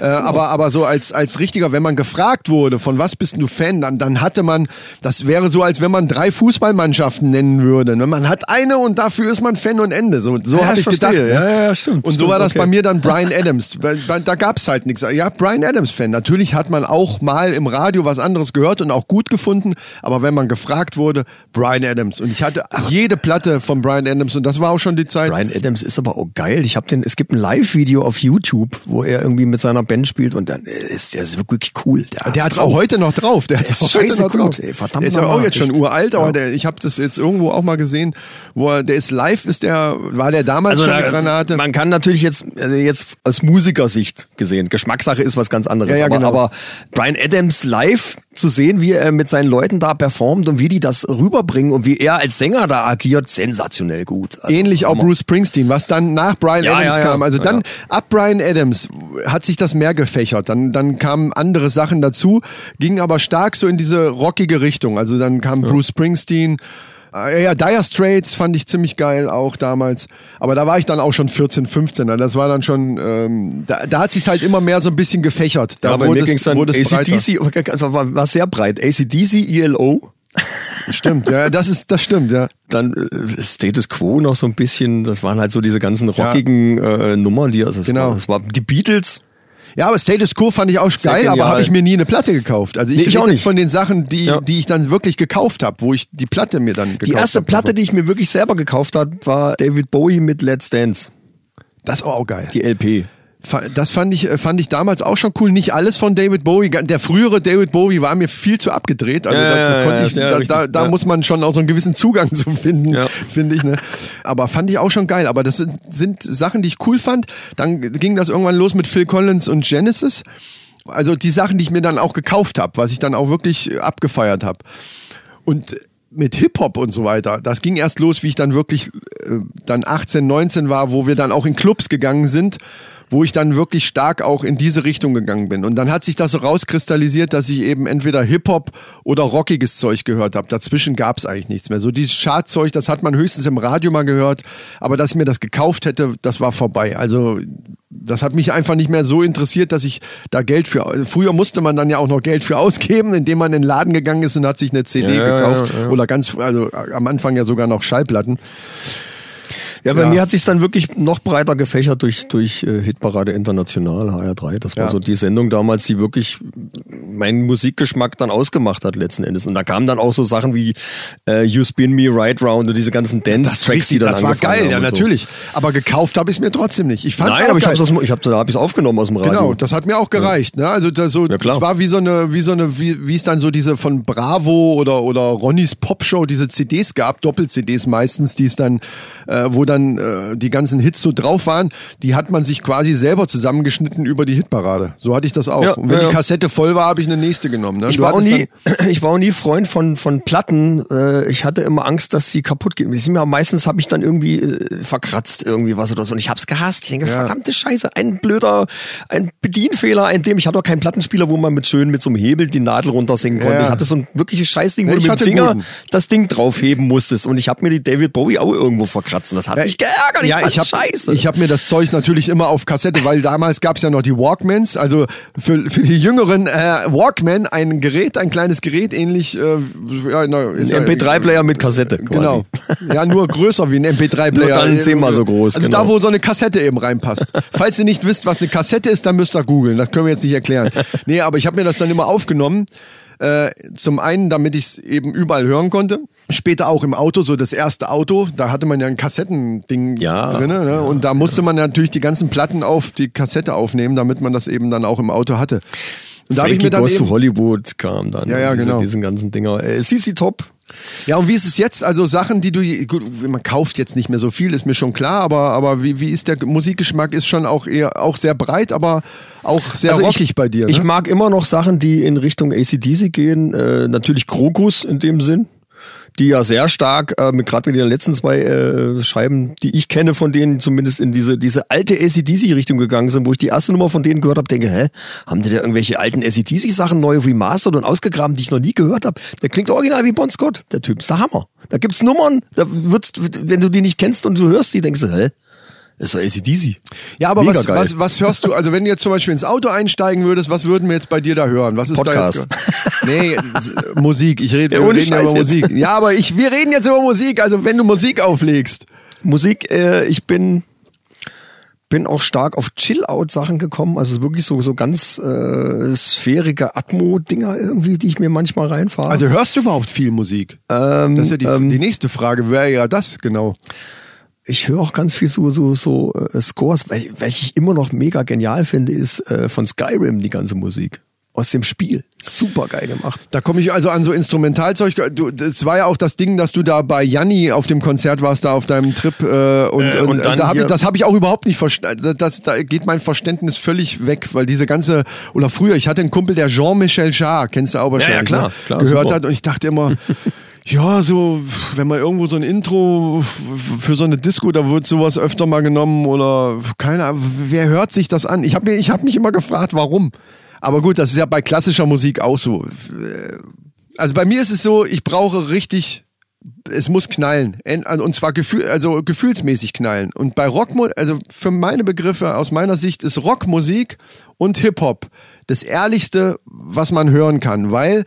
äh, aber, aber so als, als richtiger, wenn man gefragt wurde, von was bist du Fan, dann, dann hatte man, das wäre so, als wenn man drei Fußballmannschaften nennen würde. ne? Man hat eine und dafür ist man Fan und Ende. So, so Ja, habe ich verstehe. gedacht. ne? Ja, ja, stimmt, Und so stimmt, war das okay. bei mir dann Brian Adams. Da gab's halt nichts. Ja, Brian Adams-Fan. Natürlich hat man auch mal im Radio was anderes gehört und auch gut gefunden. Aber wenn man gefragt wurde, Brian Adams. Und ich hatte jede Platte von Brian Adams und das war auch schon die Zeit. Brian Adams ist aber auch geil. Ich habe den, es gibt ein Live-Video auf YouTube, wo er irgendwie mit seiner Band spielt und dann ist der ist wirklich cool. Der, Der hat's auch heute noch drauf. Der, Der ist scheiße noch gut, drauf. ey, verdammt der ist ja auch jetzt schon uralt, aber Ja. der, ich habe das jetzt irgendwo auch mal gesehen, wo er, der ist live, ist der, war der damals schon Also da, eine Granate? Man kann natürlich jetzt, also jetzt aus Musikersicht gesehen, Geschmackssache ist was ganz anderes. Ja, ja, aber, genau. aber Brian Adams live zu sehen, wie er mit seinen Leuten da performt und wie die das rüberbringen und wie er als Sänger da agiert, sensationell gut. Also, Ähnlich auch. Bruce Springsteen, was dann nach Brian Adams kam. Also dann ab Brian Adams hat sich das mehr gefächert. Dann, dann kamen andere Sachen dazu, ging aber stark so in diese rockige Richtung. Also dann kam Bruce Springsteen. äh, Ja, Dire Straits fand ich ziemlich geil auch damals. Aber da war ich dann auch schon 14, 15. Das war dann schon, ähm, da, da hat sich's halt immer mehr so ein bisschen gefächert. Da Ja, wurde es- dann wurde es breiter. ACDC, also war, war sehr breit. ACDC, ELO, Stimmt, ja, das ist, das stimmt, ja. Dann äh, Status Quo noch so ein bisschen, das waren halt so diese ganzen rockigen äh, Nummern, die, also Genau. war, das war die Beatles. Ja, aber Status Quo fand ich auch Sehr geil, aber genial. habe ich mir nie eine Platte gekauft. Also ich, Nee, ich auch jetzt nicht. von den Sachen, die, Ja. die ich dann wirklich gekauft habe, wo ich die Platte mir dann gekauft Die erste hab. Platte, die ich mir wirklich selber gekauft habe, war David Bowie mit Let's Dance, Das war auch geil. die LP. Das fand ich, äh, fand ich damals auch schon cool. Nicht alles von David Bowie. Der frühere David Bowie war mir viel zu abgedreht. Also Ja, das, das ja, ich, ja, da, richtig. da, muss man schon auch so einen gewissen Zugang zu finden, finde ich. Ne? Aber fand ich auch schon geil. Aber das sind, sind Sachen, die ich cool fand. Dann ging das irgendwann los mit Phil Collins und Genesis. Also die Sachen, die ich mir dann auch gekauft habe, was ich dann auch wirklich äh, abgefeiert habe. Und mit Hip-Hop und so weiter, das ging erst los, wie ich dann wirklich äh, dann 18, 19 war, wo wir dann auch in Clubs gegangen sind, wo ich dann wirklich stark auch in diese Richtung gegangen bin. Und dann hat sich das so rauskristallisiert, dass ich eben entweder Hip-Hop oder rockiges Zeug gehört habe. Dazwischen gab es eigentlich nichts mehr. So dieses Chartzeug, das hat man höchstens im Radio mal gehört, aber dass ich mir das gekauft hätte, das war vorbei. Also das hat mich einfach nicht mehr so interessiert, dass ich da Geld für. Früher musste man dann ja auch noch Geld für ausgeben, indem man in den Laden gegangen ist und hat sich eine CD Ja, ja, gekauft. ja, ja. Oder ganz, also am Anfang ja sogar noch Schallplatten. Ja, bei Ja. mir hat sich dann wirklich noch breiter gefächert durch, durch äh, Hitparade International, HR3. Das war Ja. so die Sendung damals, die wirklich meinen Musikgeschmack dann ausgemacht hat letzten Endes. Und da kamen dann auch so Sachen wie äh, You Spin Me Right Round und diese ganzen Dance-Tracks, die dann das war geil, ja und so. natürlich. Aber gekauft habe ich es mir trotzdem nicht. Ich fand's Nein, aber ich geil. aus dem, ich hab, da habe ich es aufgenommen aus dem Radio. Genau, das hat mir auch gereicht. Ne? Also das, so, Ja, das war wie so eine, wie so eine, wie, wie es dann so diese von Bravo oder oder Ronnys Popshow diese CDs gab, Doppel-CDs meistens, die es dann, äh, wo dann äh, die ganzen Hits so drauf waren, die hat man sich quasi selber zusammengeschnitten über die Hitparade. So hatte ich das auch. Ja, Und wenn ja, die. Kassette voll war, habe ich eine nächste genommen. Ne? Ich war, auch nie, [clears throat] ich war auch nie Freund von, von Platten. Äh, Ich hatte immer Angst, dass sie kaputt gehen. Die sind mir meistens habe ich dann irgendwie äh, verkratzt irgendwie was oder so. Und ich hab's gehasst. Ich denke, Ja. verdammte Scheiße, ein blöder, ein Bedienfehler, in dem ich hatte auch keinen Plattenspieler, wo man mit schön mit so einem Hebel die Nadel runtersenken konnte. Ich hatte so ein wirkliches Scheißding, wo Ja, du ich mit dem Finger guten. das Ding draufheben musstest. Und ich habe mir die David Bowie auch irgendwo verkratzt. Und das hat Ja, mich geärgert. Ich ja, fand's ich habe scheiße. ich hab mir das Zeug natürlich immer auf Kassette, weil damals gab es ja noch die Walkmans. Also für, für die Jüngeren, äh, Walkman, ein Gerät, ein kleines Gerät, ähnlich äh, ja, na, ein MP3-Player mit Kassette. Quasi. Genau. Ja, nur größer wie ein MP3-Player. Nur dann zehnmal so groß, Also genau. da, wo so eine Kassette eben reinpasst. Falls ihr nicht wisst, was eine Kassette ist, dann müsst ihr googeln. Das können wir jetzt nicht erklären. Nee, aber ich habe mir das dann immer aufgenommen. Äh, zum einen, damit ich es eben überall hören konnte. Später auch im Auto, so das erste Auto, da hatte man ja ein Kassettending Ja, drin. Ne? Und da musste man natürlich die ganzen Platten auf die Kassette aufnehmen, damit man das eben dann auch im Auto hatte. Und da habe ich mir dann Goes to eben, Hollywood kam dann. Ja, ja, diese, genau. Diesen ganzen Dinger. Äh, CC Top. Ja, und wie ist es jetzt? Also Sachen, die du, gut, man kauft jetzt nicht mehr so viel, ist mir schon klar, aber, aber wie, wie ist der Musikgeschmack? Ist schon auch eher, auch sehr breit, aber auch sehr Also rockig ich, bei dir. Ich ne? mag immer noch Sachen, die in Richtung ACDC gehen. Äh, natürlich Krokus in dem Sinn. Die ja sehr stark, äh, gerade mit den letzten zwei äh, Scheiben, die ich kenne von denen, zumindest in diese diese alte ACDC-Richtung gegangen sind, wo ich die erste Nummer von denen gehört habe, denke, hä, haben die da irgendwelche alten ACDC-Sachen neu remastert und ausgegraben, die ich noch nie gehört habe? Der klingt original wie Bon Scott. Der Typ ist der Hammer. Da gibt's Nummern, da wird, wenn du die nicht kennst und du hörst die, denkst du, hä? Das ist doch ACDC. ja, aber was, was, was hörst du? Also wenn du jetzt zum Beispiel ins Auto einsteigen würdest, was würden wir jetzt bei dir da hören? Was ist Podcast. da jetzt? Nee, Musik. Ich rede, Ja, wir reden ja über Scheiß jetzt. Musik. Ja, aber ich, wir reden jetzt über Musik. Also wenn du Musik auflegst. Musik, äh, ich bin bin auch stark auf Chill-Out-Sachen gekommen, also wirklich so so ganz äh, sphärige Atmo-Dinger irgendwie, die ich mir manchmal reinfahre. Also hörst du überhaupt viel Musik? ähm, Das ist ja die, ähm, die nächste Frage. Wäre ja das genau. Ich höre auch ganz viel so so so äh, Scores, weil, welche ich immer noch mega genial finde, ist äh, von Skyrim die ganze Musik aus dem Spiel. Super geil gemacht. Da komme ich also an so Instrumentalzeug. Du, das war ja auch das Ding, dass du da bei Janni auf dem Konzert warst, da auf deinem Trip. Äh, und, Äh, und, und dann da hab ich, das habe ich auch überhaupt nicht verstanden. Das, da geht mein Verständnis völlig weg, weil diese ganze, oder früher, ich hatte einen Kumpel, der Jean-Michel Jarre, kennst du auch wahrscheinlich, ja, klar, ne? klar, gehört super. hat. Und ich dachte immer, ja, so, wenn man irgendwo so ein Intro für so eine Disco, da wird sowas öfter mal genommen oder keine Ahnung, wer hört sich das an? Ich habe ich hab mich immer gefragt, warum. Aber gut, das ist ja bei klassischer Musik auch so. Also bei mir ist es so, ich brauche richtig, es muss knallen. En- also- Und zwar gefühl, also gefühlsmäßig knallen. Und bei Rockmusik, also für meine Begriffe, aus meiner Sicht, ist Rockmusik und Hip-Hop das Ehrlichste, was man hören kann, weil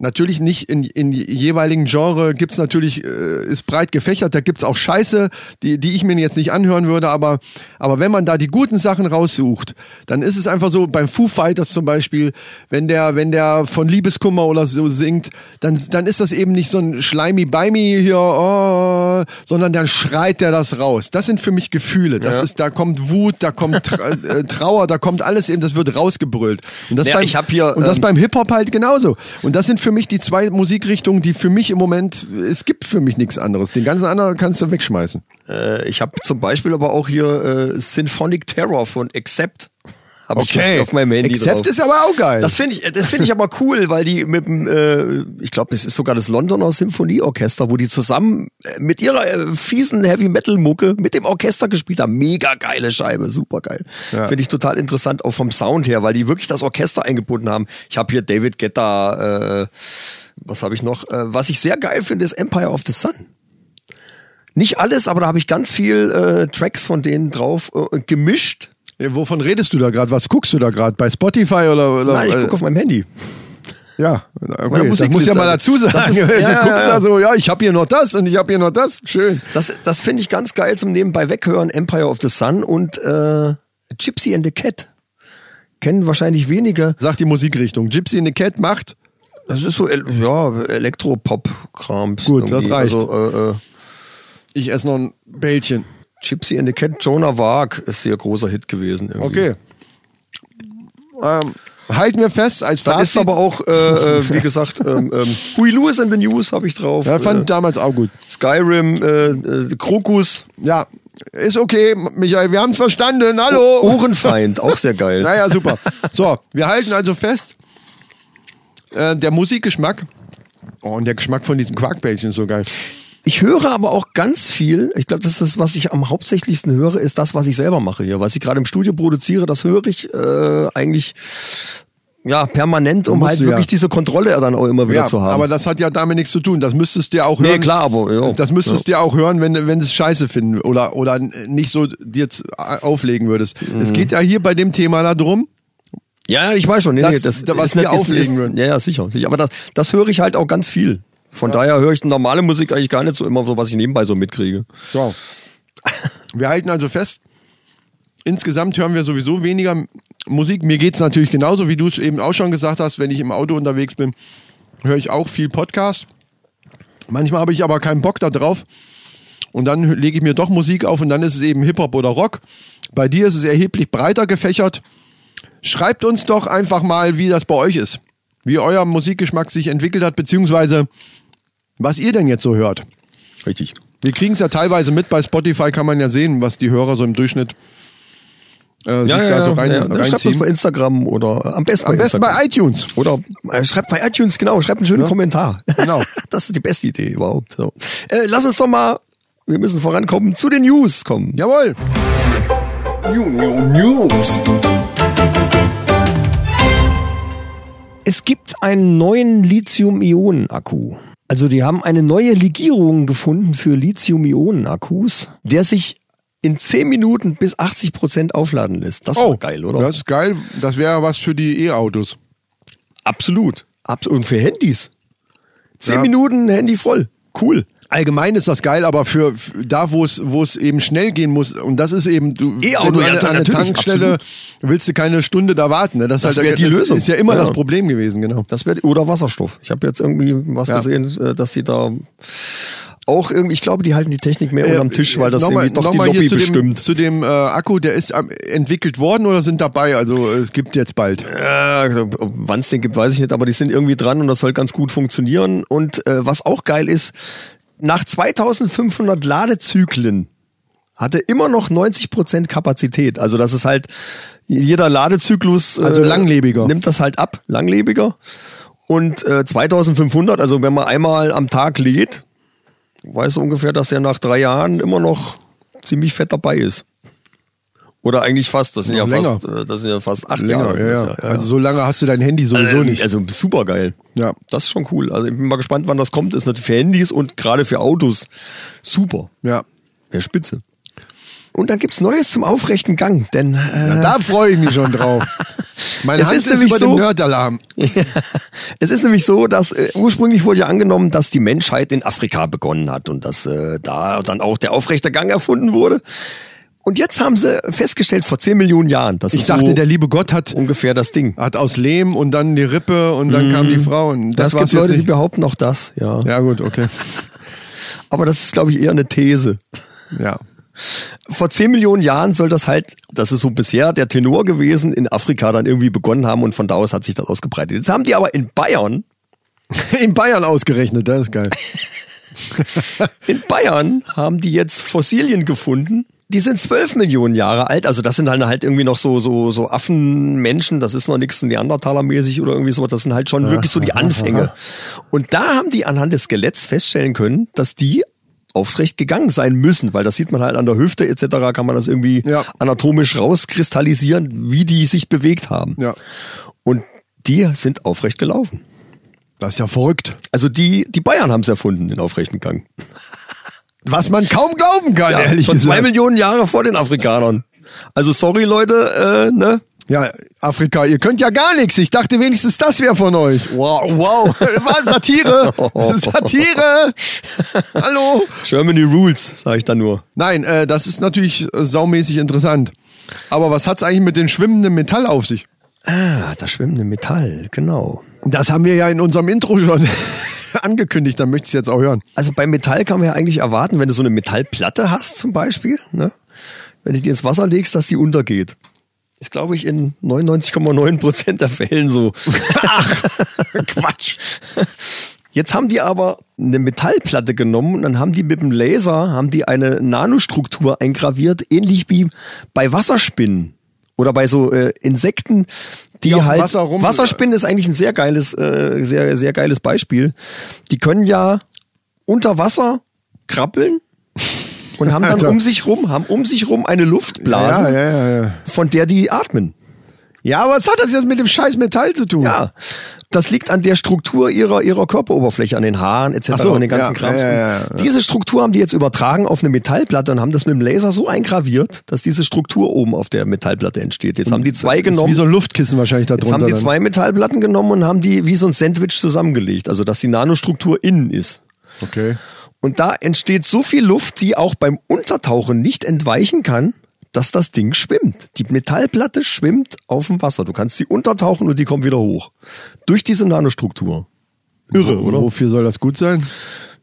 natürlich nicht in, in jeweiligen Genre gibt's natürlich, äh, ist breit gefächert, da gibt's auch Scheiße, die, die ich mir jetzt nicht anhören würde, aber, aber wenn man da die guten Sachen raussucht, dann ist es einfach so, beim Foo Fighters zum Beispiel, wenn der, wenn der von Liebeskummer oder so singt, dann, dann ist das eben nicht so ein Schleimy Beimy hier, oh, sondern dann schreit der das raus. Das sind für mich Gefühle. Das Ja. ist, da kommt Wut, da kommt Tra äh, Trauer, da kommt alles eben, das wird rausgebrüllt. Und das Ja, beim, ich hab hier, und das ähm, beim Hip-Hop halt genauso. Und das sind für mich die zwei Musikrichtungen, die für mich im Moment, es gibt für mich nichts anderes. Den ganzen anderen kannst du wegschmeißen. Äh, ich habe zum Beispiel aber auch hier äh, Symphonic Terror von Accept. Hab ich auf meinem Handy Accept drauf. ist aber auch geil. Das finde ich, das finde ich aber cool, weil die mit dem, äh, ich glaube, das ist sogar das Londoner Symphonieorchester, wo die zusammen äh, mit ihrer äh, fiesen Heavy Metal Mucke mit dem Orchester gespielt haben. Mega geile Scheibe, super geil. Ja. Finde ich total interessant, auch vom Sound her, weil die wirklich das Orchester eingebunden haben. Ich habe hier David Guetta, äh, was habe ich noch? Äh, was ich sehr geil finde, ist Empire of the Sun. Nicht alles, aber da habe ich ganz viel äh, Tracks von denen drauf äh, gemischt. Ja, Wovon redest du da gerade? Was guckst du da gerade? Bei Spotify oder? oder Nein, ich äh, gucke auf meinem Handy. Ja, okay. Das Musikliste. muss ja mal dazu sagen. Das ist- [laughs] du ja, guckst ja. da so, ja, ich habe hier noch das und ich habe hier noch das. Schön. Das, das finde ich ganz geil zum Nebenbei weghören. Empire of the Sun und äh, Gypsy and the Cat. Kennen wahrscheinlich wenige. Sagt die Musikrichtung. Gypsy in the Cat macht. Das ist so ja, Elektropop-Kram. Gut, das irgendwie. reicht. Also, äh, äh, Ich esse noch ein Bällchen. Gypsy and the Cat, Jonah Wag ist sehr großer Hit gewesen. Irgendwie. Okay. Ähm, halten wir fest, als Dann ist Fazit. aber auch, äh, äh, wie gesagt, ähm, ähm, Huey Lewis in the News habe ich drauf. ja, fand äh, damals auch gut. Skyrim, äh, äh, Krokus, Ja, ist okay, Michael, wir haben es verstanden. Hallo. Ohrenfeind, auch sehr geil. [laughs] Naja, super. So, wir halten also fest, äh, der Musikgeschmack, oh, und der Geschmack von diesen Quarkbällchen ist so geil. Ich höre aber auch ganz viel. Ich glaube, das ist das, was ich am hauptsächlichsten höre, ist das, was ich selber mache hier. Was ich gerade im Studio produziere, das höre ich äh, eigentlich ja permanent, um halt du ja. wirklich diese Kontrolle dann auch immer wieder Ja, zu haben. aber das hat ja damit nichts zu tun. Das müsstest du ja auch nee, hören. klar, aber ja. Das müsstest du ja auch hören, wenn, wenn du es scheiße finden oder, oder nicht so dir auflegen würdest. Mhm. Es geht ja hier bei dem Thema darum, Ja, ich weiß schon. Nee, Das- nee, das, da- was ist nicht- wir ist- auflegen würden. Ja, ja, sicher, sicher. Aber das, das höre ich halt auch ganz viel. Von daher höre ich normale Musik eigentlich gar nicht so immer so, was ich nebenbei so mitkriege. So. Wir halten also fest, insgesamt hören wir sowieso weniger Musik. Mir geht's natürlich genauso, wie du es eben auch schon gesagt hast, wenn ich im Auto unterwegs bin, höre ich auch viel Podcast. Manchmal habe ich aber keinen Bock da drauf. Und dann lege ich mir doch Musik auf und dann ist es eben Hip-Hop oder Rock. Bei dir ist es erheblich breiter gefächert. Schreibt uns doch einfach mal, wie das bei euch ist. Wie euer Musikgeschmack sich entwickelt hat, beziehungsweise was ihr denn jetzt so hört. Richtig. Wir kriegen es ja teilweise mit, bei Spotify kann man ja sehen, was die Hörer so im Durchschnitt äh, sich da so rein, ja. Schreibt reinziehen. bei Instagram oder am besten Am bei besten bei iTunes. Oder äh, schreibt bei iTunes, genau, schreibt einen schönen Kommentar. Genau. [laughs] Das ist die beste Idee überhaupt. So. Äh, lass uns doch mal, wir müssen vorankommen, zu den News kommen. Jawohl. News. Es gibt einen neuen Lithium-Ionen-Akku. Also die haben eine neue Legierung gefunden für Lithium-Ionen-Akkus, der sich in 10 Minuten bis 80 Prozent aufladen lässt. Das ist Oh, geil, oder? Das ist geil. Das wäre was für die E-Autos. Absolut. Absolut. Und für Handys. 10 Ja. Minuten Handy voll. Cool. Allgemein ist das geil, aber für, für da, wo es, wo es eben schnell gehen muss, und das ist eben, du, E-Auto, wenn du ja, an, an eine Tankstelle absolut. willst du keine Stunde da warten. Ne? Das, Das ist halt, wär die das Lösung. ist ja immer Ja. das Problem gewesen, genau. Das wäre oder Wasserstoff. Ich habe jetzt irgendwie was Ja. gesehen, äh, dass die da auch irgendwie, ich glaube, die halten die Technik mehr unterm Tisch, weil das Nochmal- irgendwie doch die Lobby zu bestimmt. Dem, zu dem äh, Akku, der ist ähm, entwickelt worden oder sind dabei? Also es gibt jetzt bald. Ja, wann es den gibt, weiß ich nicht, aber die sind irgendwie dran und das soll ganz gut funktionieren. Und äh, was auch geil ist, nach 2500 Ladezyklen hatte immer noch 90% Kapazität. Also das ist halt, jeder Ladezyklus äh, Also langlebiger. nimmt das halt ab, langlebiger. Und äh, 2500, also wenn man einmal am Tag lädt, weiß du ungefähr, dass der nach drei Jahren immer noch ziemlich fett dabei ist. Oder eigentlich fast, das sind, ja länger. fast, äh, das sind ja fast acht Länger, Jahre. ja, Das ja. Also so lange hast du dein Handy sowieso also, nicht. Also super geil. Ja. Das ist schon cool. Also ich bin mal gespannt, wann das kommt. Ist natürlich für Handys und gerade für Autos super. ja. Wäre spitze. Und dann gibt's Neues zum aufrechten Gang, denn äh, Da freue ich mich schon drauf. [laughs] Meine es Hand ist ist, nämlich über so, dem Nerdalarm. [laughs] es ist nämlich so, dass äh, ursprünglich wurde ja angenommen, dass die Menschheit in Afrika begonnen hat und dass äh, da dann auch der aufrechte Gang erfunden wurde. Und jetzt haben sie festgestellt, vor 10 Millionen Jahren, das Ich dachte, so der liebe Gott hat, ungefähr das Ding. hat aus Lehm und dann die Rippe und dann kam die Frau. Und das, Das gibt Leute, die behaupten auch das, ja. Ja gut, okay. [laughs] Aber das ist, glaube ich, eher eine These. Ja. Vor 10 Millionen Jahren soll das halt, das ist so bisher der Tenor gewesen, in Afrika dann irgendwie begonnen haben und von da aus hat sich das ausgebreitet. Jetzt haben die aber in Bayern, [laughs] In Bayern ausgerechnet, das ist geil. [laughs] in Bayern haben die jetzt Fossilien gefunden. Die sind 12 Millionen Jahre alt, also das sind halt, halt irgendwie noch so, so, so Affenmenschen, das ist noch nichts Neandertaler-mäßig oder irgendwie sowas, das sind halt schon wirklich so die Anfänge. Und da haben die anhand des Skeletts feststellen können, dass die aufrecht gegangen sein müssen, weil das sieht man halt an der Hüfte etc., kann man das irgendwie Ja. anatomisch rauskristallisieren, wie die sich bewegt haben. Ja. Und die sind aufrecht gelaufen. Das ist ja verrückt. Also die, die Bayern haben es erfunden, den aufrechten Gang. Was man kaum glauben kann, ehrlich schon zwei gesagt. Millionen Jahre vor den Afrikanern. Also sorry Leute, äh, ne? Ja, Afrika, ihr könnt ja gar nichts. Ich dachte wenigstens, das wäre von euch. Wow, wow. [laughs] Was? Satire? [laughs] Satire? Hallo? Germany rules, sage ich dann nur. Nein, äh, das ist natürlich äh, saumäßig interessant. Aber was hat's eigentlich mit dem schwimmenden Metall auf sich? Ah, das schwimmende Metall, genau. Das haben wir ja in unserem Intro schon [laughs] angekündigt, dann möchte ich es jetzt auch hören. Also beim Metall kann man ja eigentlich erwarten, wenn du so eine Metallplatte hast zum Beispiel, ne? wenn du die ins Wasser legst, dass die untergeht. Ist, glaube ich, in 99,9 Prozent der Fällen so. [laughs] [laughs] Quatsch. Jetzt haben die aber eine Metallplatte genommen und dann haben die mit dem Laser haben die eine Nanostruktur eingraviert, ähnlich wie bei Wasserspinnen oder bei so äh, Insekten, die, Die halt Wasser rum- Wasserspinnen ist eigentlich ein sehr geiles, äh, sehr sehr geiles Beispiel. Die können ja unter Wasser krabbeln und haben dann Alter. um sich rum, haben um sich rum eine Luftblase, ja, ja, ja. von der die atmen. Ja, aber was hat das jetzt mit dem scheiß Metall zu tun? Ja, das liegt an der Struktur ihrer, ihrer Körperoberfläche, an den Haaren etc. So, und den ganzen ja, Kram. ja, ja. Diese Struktur haben die jetzt übertragen auf eine Metallplatte und haben das mit dem Laser so eingraviert, dass diese Struktur oben auf der Metallplatte entsteht. Jetzt haben die zwei Das ist genommen. wie so ein Luftkissen wahrscheinlich da Jetzt drunter. haben die zwei Metallplatten genommen und haben die wie so ein Sandwich zusammengelegt, also dass die Nanostruktur innen ist. Okay. Und da entsteht so viel Luft, die auch beim Untertauchen nicht entweichen kann, dass das Ding schwimmt. Die Metallplatte schwimmt auf dem Wasser. Du kannst sie untertauchen und die kommt wieder hoch. Durch diese Nanostruktur. Irre, oder? Wofür soll das gut sein?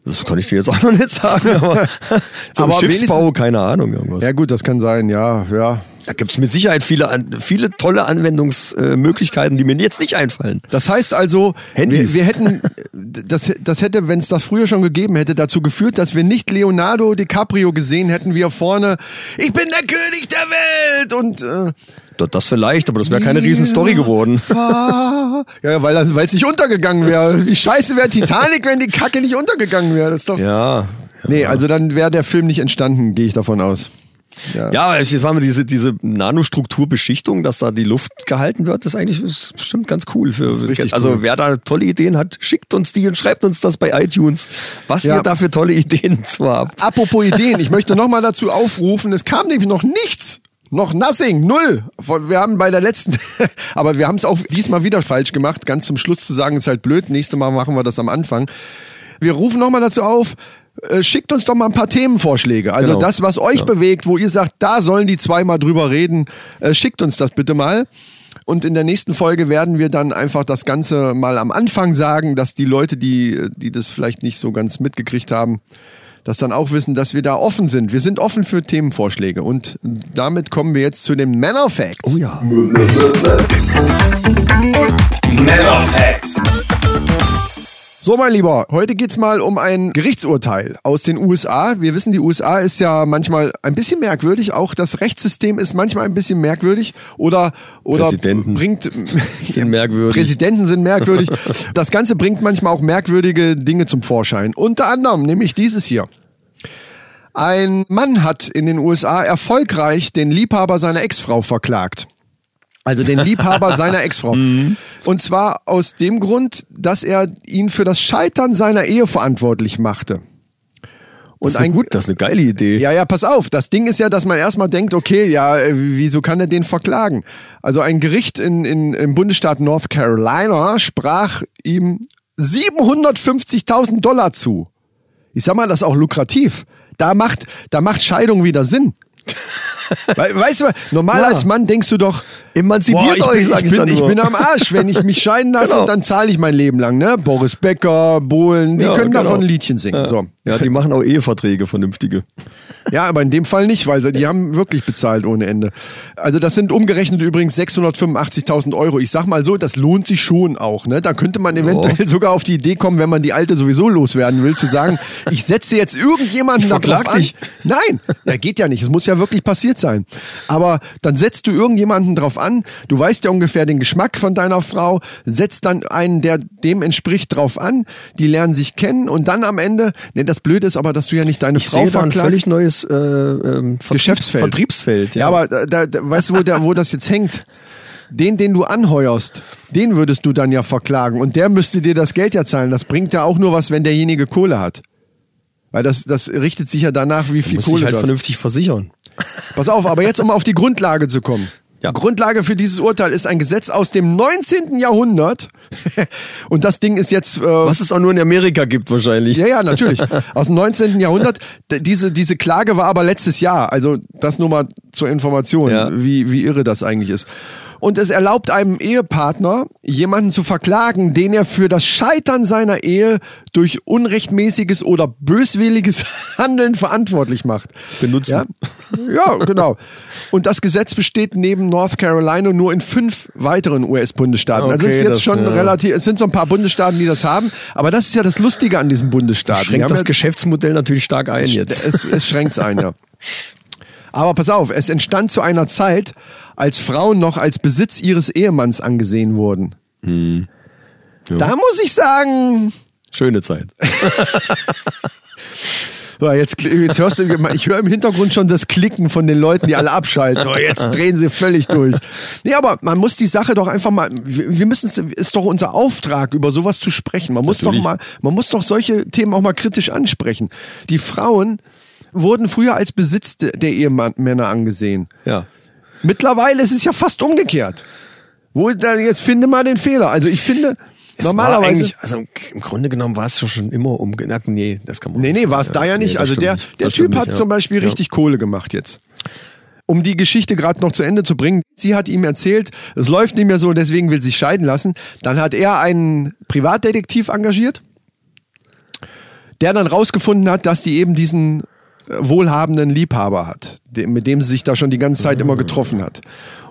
Das kann ich dir jetzt auch noch nicht sagen, aber [laughs] zum Aber Schiffsbau, keine Ahnung, irgendwas. Ja gut, das kann sein, ja, ja. Da gibt's mit Sicherheit viele, viele tolle Anwendungsmöglichkeiten, die mir jetzt nicht einfallen. Das heißt also, wir, wir hätten, [laughs] das, das hätte, wenn es das früher schon gegeben hätte, dazu geführt, dass wir nicht Leonardo DiCaprio gesehen hätten, wie er vorne, ich bin der König der Welt und äh, Das- vielleicht, aber das wäre keine riesen Story geworden. [laughs] Ja, weil es nicht untergegangen wäre. Wie scheiße wäre Titanic, wenn die Kacke nicht untergegangen wäre. Das ist doch. Ja. Nee, also dann wäre der Film nicht entstanden, gehe ich davon aus. Ja. Ja, jetzt haben wir diese, diese Nanostrukturbeschichtung, dass da die Luft gehalten wird, das ist eigentlich ist bestimmt ganz cool. Für, also cool. wer da tolle Ideen hat, schickt uns die und schreibt uns das bei iTunes, was Ja. ihr da für tolle Ideen [laughs] zu habt. Apropos Ideen, ich möchte [laughs] nochmal dazu aufrufen, es kam nämlich noch nichts. Noch nothing, null. Wir haben bei der letzten, [laughs] aber wir haben es auch diesmal wieder falsch gemacht. Ganz zum Schluss zu sagen, ist halt blöd. Nächstes Mal machen wir das am Anfang. Wir rufen nochmal dazu auf, äh, schickt uns doch mal ein paar Themenvorschläge. Also Genau. das, was euch Ja. bewegt, wo ihr sagt, da sollen die zwei mal drüber reden, äh, schickt uns das bitte mal. Und in der nächsten Folge werden wir dann einfach das Ganze mal am Anfang sagen, dass die Leute, die, die das vielleicht nicht so ganz mitgekriegt haben, das dann auch wissen, dass wir da offen sind. Wir sind offen für Themenvorschläge. Und damit kommen wir jetzt zu den Männer Facts. Oh ja. Männer Facts. So, mein Lieber, heute geht's mal um ein Gerichtsurteil aus den USA. Wir wissen, die USA ist ja manchmal ein bisschen merkwürdig. Auch das Rechtssystem ist manchmal ein bisschen merkwürdig. Oder, oder Präsidenten bringt. Sind [laughs] merkwürdig. Präsidenten sind merkwürdig. [laughs] Das Ganze bringt manchmal auch merkwürdige Dinge zum Vorschein. Unter anderem nämlich dieses hier. Ein Mann hat in den USA erfolgreich den Liebhaber seiner Ex-Frau verklagt. Also den Liebhaber [laughs] seiner Ex-Frau. Und zwar aus dem Grund, dass er ihn für das Scheitern seiner Ehe verantwortlich machte. Und Das ist ein, gut, das ist eine geile Idee. ja, ja, pass auf. Das Ding ist ja, dass man erstmal denkt, okay, ja, äh, wieso kann er den verklagen? Also ein Gericht in, in, im Bundesstaat North Carolina sprach ihm 750.000 Dollar zu. Ich sag mal, das ist auch lukrativ. Da macht, da macht Scheidung wieder Sinn. [laughs] We weißt du, normal Ja. als Mann denkst du doch, Emanzipiert boah, euch, ich, sag bin, ich ich, dann bin, ich nur. bin am Arsch. [laughs] Wenn ich mich scheiden lasse, Genau. dann zahle ich mein Leben lang. Ne? Boris Becker, Bohlen, die Ja, können genau. davon ein Liedchen singen. So. Ja, die machen auch Eheverträge, vernünftige. Ja, aber in dem Fall nicht, weil die haben wirklich bezahlt ohne Ende. Also das sind umgerechnet übrigens 685.000 Euro. Ich sag mal so, das lohnt sich schon auch. Ne? Da könnte man eventuell [laughs] sogar auf die Idee kommen, wenn man die alte sowieso loswerden will, zu sagen, ich setze jetzt irgendjemanden Ich da drauf verklag an. dich. Nein, ja, geht ja nicht. Es muss ja wirklich passiert sein. Aber dann setzt du irgendjemanden drauf an. Du weißt ja ungefähr den Geschmack von deiner Frau. Setzt dann einen, der dem entspricht, drauf an. Die lernen sich kennen und dann am Ende, ne, das Blöde ist aber, dass du ja nicht deine Ich Frau sehe da ein völlig neues äh, ähm, Vertriebs Geschäftsfeld. Vertriebsfeld. Ja, aber da, da, da, weißt du, wo, der, wo das jetzt hängt? Den, den du anheuerst, den würdest du dann ja verklagen. Und der müsste dir das Geld ja zahlen. Das bringt ja auch nur was, wenn derjenige Kohle hat. Weil das, das richtet sich ja danach, wie viel muss Kohle halt du hast. vernünftig versichern. Pass auf, aber jetzt um auf die Grundlage zu kommen. Ja. Grundlage für dieses Urteil ist ein Gesetz aus dem 19. Jahrhundert. [laughs] Und das Ding ist jetzt. Äh, Was es auch nur in Amerika gibt wahrscheinlich. ja, ja, natürlich. [laughs] Aus dem 19. Jahrhundert. Diese, diese Klage war aber letztes Jahr. Also das nur mal zur Information, Ja. wie, wie irre das eigentlich ist. Und es erlaubt einem Ehepartner, jemanden zu verklagen, den er für das Scheitern seiner Ehe durch unrechtmäßiges oder böswilliges [laughs] Handeln verantwortlich macht. Benutzen. Ja, ja genau. Und das Gesetz besteht neben North Carolina nur in fünf weiteren US-Bundesstaaten. also es ist Okay, jetzt das, schon ja. relativ, es sind so ein paar Bundesstaaten, die das haben, aber das ist ja das Lustige an diesen Bundesstaaten. Die Schränkt das ja, Geschäftsmodell natürlich stark ein jetzt. es, es schränkt ein, ja. [laughs] Aber pass auf, es entstand zu einer Zeit, als Frauen noch als Besitz ihres Ehemanns angesehen wurden. Hm. Da muss ich sagen, Schöne Zeit. [laughs] So, jetzt, jetzt hörst du, ich höre im Hintergrund schon das Klicken von den Leuten, die alle abschalten. So, jetzt drehen sie völlig durch. Nee, aber man muss die Sache doch einfach mal, wir müssen, es ist doch unser Auftrag, über sowas zu sprechen. Man muss Natürlich. doch mal, man muss doch solche Themen auch mal kritisch ansprechen. Die Frauen wurden früher als Besitz de- der Ehemänner angesehen. Ja. Mittlerweile ist es ja fast umgekehrt. Wo, da, jetzt finde mal den Fehler. Also ich finde, Es normalerweise. also im Grunde genommen war es schon immer umgenackt. Nee, das kann man Nee, nicht nee, war es da ja nicht. nee, also der, nicht. der Das Typ hat nicht, zum. Beispiel Ja. richtig Kohle gemacht jetzt. Um die Geschichte gerade noch zu Ende zu bringen, sie hat ihm erzählt, es läuft nicht mehr so, deswegen will sie sich scheiden lassen. Dann hat er einen Privatdetektiv engagiert, der dann rausgefunden hat, dass die eben diesen wohlhabenden Liebhaber hat, mit dem sie sich da schon die ganze Zeit immer getroffen hat.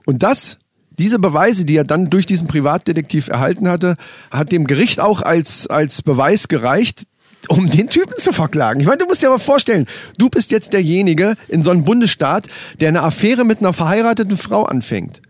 Und das, diese Beweise, die er dann durch diesen Privatdetektiv erhalten hatte, hat dem Gericht auch als, als Beweis gereicht, um den Typen zu verklagen. Ich meine, du musst dir mal vorstellen, du bist jetzt derjenige in so einem Bundesstaat, der eine Affäre mit einer verheirateten Frau anfängt.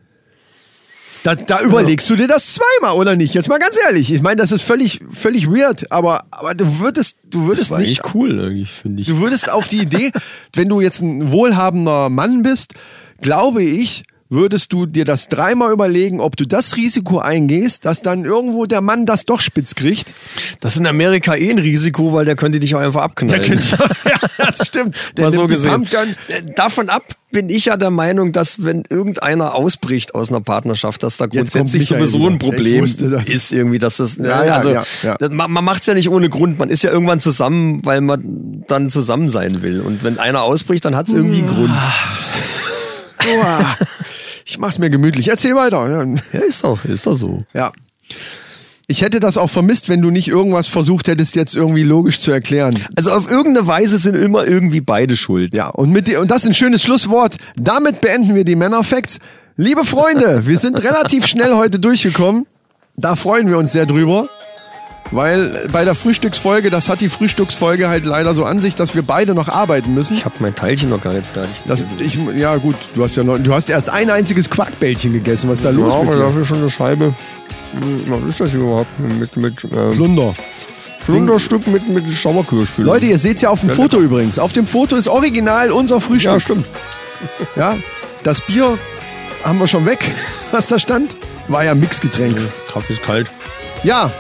Da, da überlegst du dir das zweimal, oder nicht? Jetzt mal ganz ehrlich. Ich meine, das ist völlig, völlig weird, aber, aber du würdest, du Das würdest war nicht eigentlich cool, eigentlich, finde ich. Du würdest auf die Idee, wenn du jetzt ein wohlhabender Mann bist, glaube ich, würdest du dir das dreimal überlegen, ob du das Risiko eingehst, dass dann irgendwo der Mann das doch spitz kriegt. Das ist in Amerika eh ein Risiko, weil der könnte dich auch einfach abknallen. [laughs] ja, das stimmt. Der Mal so gesehen. Äh, Davon ab bin ich ja der Meinung, dass wenn irgendeiner ausbricht aus einer Partnerschaft, dass da grundsätzlich sowieso wieder. ein Problem wusste ist irgendwie, dass das, Ja, ja, also, ja, ja. man, man macht's ja nicht ohne Grund. Man ist ja irgendwann zusammen, weil man dann zusammen sein will. Und wenn einer ausbricht, dann hat's irgendwie einen Grund. Uah. Ich mach's mir gemütlich. Erzähl weiter. Ja. Ist doch, ist doch so. Ja. Ich hätte das auch vermisst, wenn du nicht irgendwas versucht hättest, jetzt irgendwie logisch zu erklären. Also auf irgendeine Weise sind immer irgendwie beide schuld. Ja, und, mit, die- und das ist ein schönes Schlusswort. Damit beenden wir die Männerfacts. Liebe Freunde, wir sind relativ schnell heute durchgekommen. Da freuen wir uns sehr drüber. Weil bei der Frühstücksfolge, das hat die Frühstücksfolge halt leider so an sich, dass wir beide noch arbeiten müssen. Ich habe mein Teilchen noch gar nicht fertig. Das, ich, ja gut, du hast ja noch, du hast erst ein einziges Quarkbällchen gegessen. Was ist da los mit dir? dafür schon eine Scheibe. Hm, Was ist das hier überhaupt? Mit, mit äh, Plunder. Flunderstück mit, mit Sauerkirschfüllung. Leute, ihr seht's ja auf dem Foto übrigens. Auf dem Foto ist original unser Frühstück. Ja, stimmt. Ja, das Bier haben wir schon weg, [laughs] was da stand. War ja Mixgetränk. Kaffee ist kalt. Ja,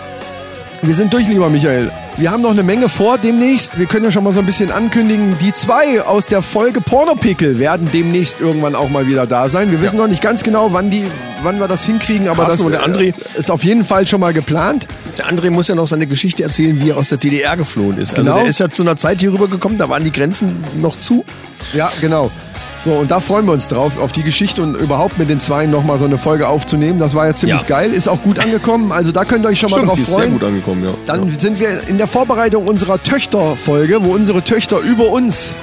wir sind durch, lieber Michael. Wir haben noch eine Menge vor demnächst. Wir können ja schon mal so ein bisschen ankündigen. Die zwei aus der Folge Pornopickel werden demnächst irgendwann auch mal wieder da sein. Wir wissen noch nicht ganz genau, wann, die, wann wir das hinkriegen, aber Carsten das und der André. äh, ist auf jeden Fall schon mal geplant. Der André muss ja noch seine Geschichte erzählen, wie er aus der DDR geflohen ist. Also Genau. der ist ja zu einer Zeit hier rübergekommen, da waren die Grenzen noch zu. Ja, genau. So, und da freuen wir uns drauf, auf die Geschichte und überhaupt mit den Zweien nochmal so eine Folge aufzunehmen. Das war ja ziemlich Ja. geil, ist auch gut angekommen. Also da könnt ihr euch schon mal drauf die ist sehr freuen. gut angekommen, ja. Dann sind wir in der Vorbereitung unserer Töchterfolge, wo unsere Töchter über uns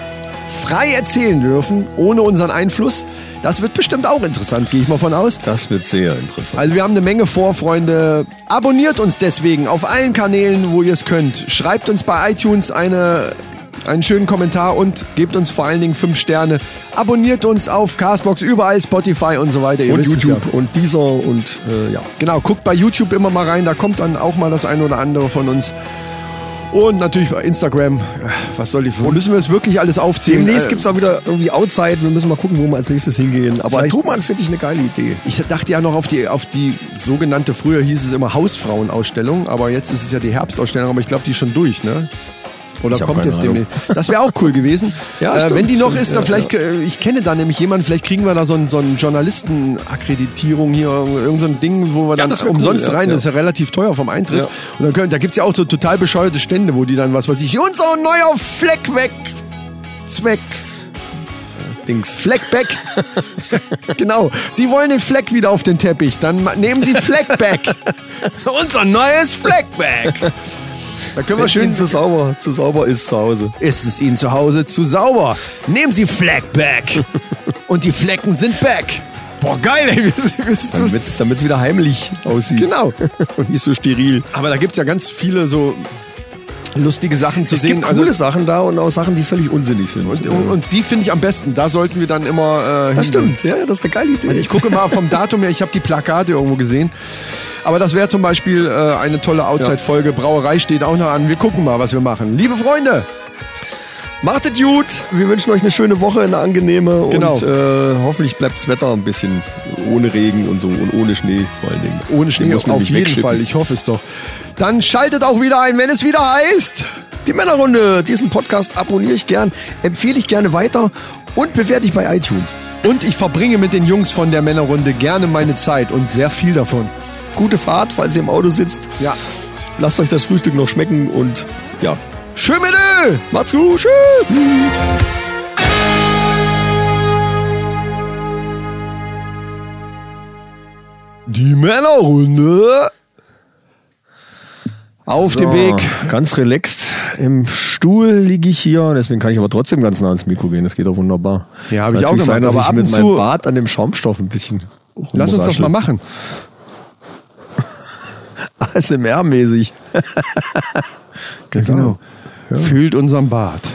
frei erzählen dürfen, ohne unseren Einfluss. Das wird bestimmt auch interessant, gehe ich mal von aus. Das wird sehr interessant. Also wir haben eine Menge vor, Freunde. Abonniert uns deswegen auf allen Kanälen, wo ihr es könnt. Schreibt uns bei iTunes eine, einen schönen Kommentar und gebt uns vor allen Dingen fünf Sterne. Abonniert uns auf Castbox, überall Spotify und so weiter. Ihr Und es YouTube Ja. und dieser und äh, ja. Genau, guckt bei YouTube immer mal rein, da kommt dann auch mal das eine oder andere von uns. Und natürlich bei Instagram. Was soll die? Müssen wir es wirklich alles aufzählen? Demnächst Äh, gibt's auch wieder irgendwie Outside. Wir müssen mal gucken, wo wir als nächstes hingehen. Aber Truman finde ich eine geile Idee. Ich dachte ja noch auf die, auf die sogenannte, früher hieß es immer Hausfrauenausstellung, aber jetzt ist es ja die Herbstausstellung, aber ich glaube, die ist schon durch, ne? Oder Ich kommt jetzt demnächst. Das wäre auch cool gewesen. [laughs] Ja, äh, stimmt, wenn die noch stimmt, ist, dann ja, vielleicht, äh, ich kenne da nämlich jemanden, vielleicht kriegen wir da so ein, so ein Journalistenakkreditierung hier, irgend so ein Ding, wo wir dann cool, umsonst ja, rein, ja. das ist ja relativ teuer vom Eintritt. Ja. Und dann können, da gibt's ja auch so total bescheuerte Stände, wo die dann, was weiß ich, unser neuer Fleck weg, Zweck. Dings. Fleckback. [laughs] genau. Sie wollen den Fleck wieder auf den Teppich. Dann nehmen Sie Fleckback. [laughs] Unser neues Fleckback. Da können wir schön. zu sauber, zu sauber ist zu Hause. Ist es Ihnen zu Hause zu sauber? Nehmen Sie Fleckback. [laughs] Und die Flecken sind back. Boah, geil, ey. Damit's, damit's wieder heimlich aussieht. Genau. [laughs] Und nicht so steril. Aber da gibt's ja ganz viele so lustige Sachen zu Es sehen. gibt coole Sachen da und auch Sachen, die völlig unsinnig sind. und, und, und die finde ich am besten. Da sollten wir dann immer. Äh, das hingehen. stimmt, ja, das ist eine geile Idee. Also ich gucke mal vom [laughs] Datum her, ich habe die Plakate irgendwo gesehen. Aber das wäre zum Beispiel äh, eine tolle Outside-Folge. Brauerei steht auch noch an. Wir gucken mal, was wir machen. Liebe Freunde, Macht es gut. Wir wünschen euch eine schöne Woche, eine angenehme. Genau. Und äh, hoffentlich bleibt das Wetter ein bisschen ohne Regen und so und ohne Schnee vor allen Dingen. ohne Schnee muss man auf jeden. Fall. Ich hoffe es doch. Dann schaltet auch wieder ein, wenn es wieder heißt. Die Männerrunde, diesen Podcast abonniere ich gern, empfehle ich gerne weiter und bewerte ich bei iTunes. Und ich verbringe mit den Jungs von der Männerrunde gerne meine Zeit und sehr viel davon. Gute Fahrt, falls ihr im Auto sitzt. Ja. Lasst euch das Frühstück noch schmecken und ja, Schön mit Ö! macht's gut. Tschüss. Die Männerrunde. Auf dem So, Weg. Ganz relaxed. Im Stuhl liege ich hier, deswegen kann ich aber trotzdem ganz nah ans Mikro gehen. Das geht auch wunderbar. Ja, hab ich auch natürlich sein, gemacht, dass aber ich ab mit meinem Bart an dem Schaumstoff ein bisschen Lass uns das mal machen. [laughs] ASMR-mäßig. [laughs] Genau. Fühlt unseren Bart,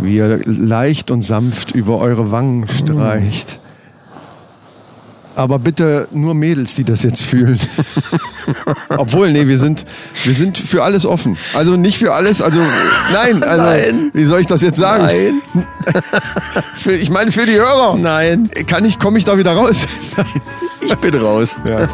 wie er leicht und sanft über eure Wangen streicht. Aber bitte nur Mädels, die das jetzt fühlen. [laughs] Obwohl, nee, wir sind, wir sind für alles offen. Also nicht für alles, also nein, also Nein. wie soll ich das jetzt sagen? Nein, [laughs] Für, ich meine für die Hörer. nein, Kann ich, komme ich da wieder raus? [laughs] ich bin raus. Ja.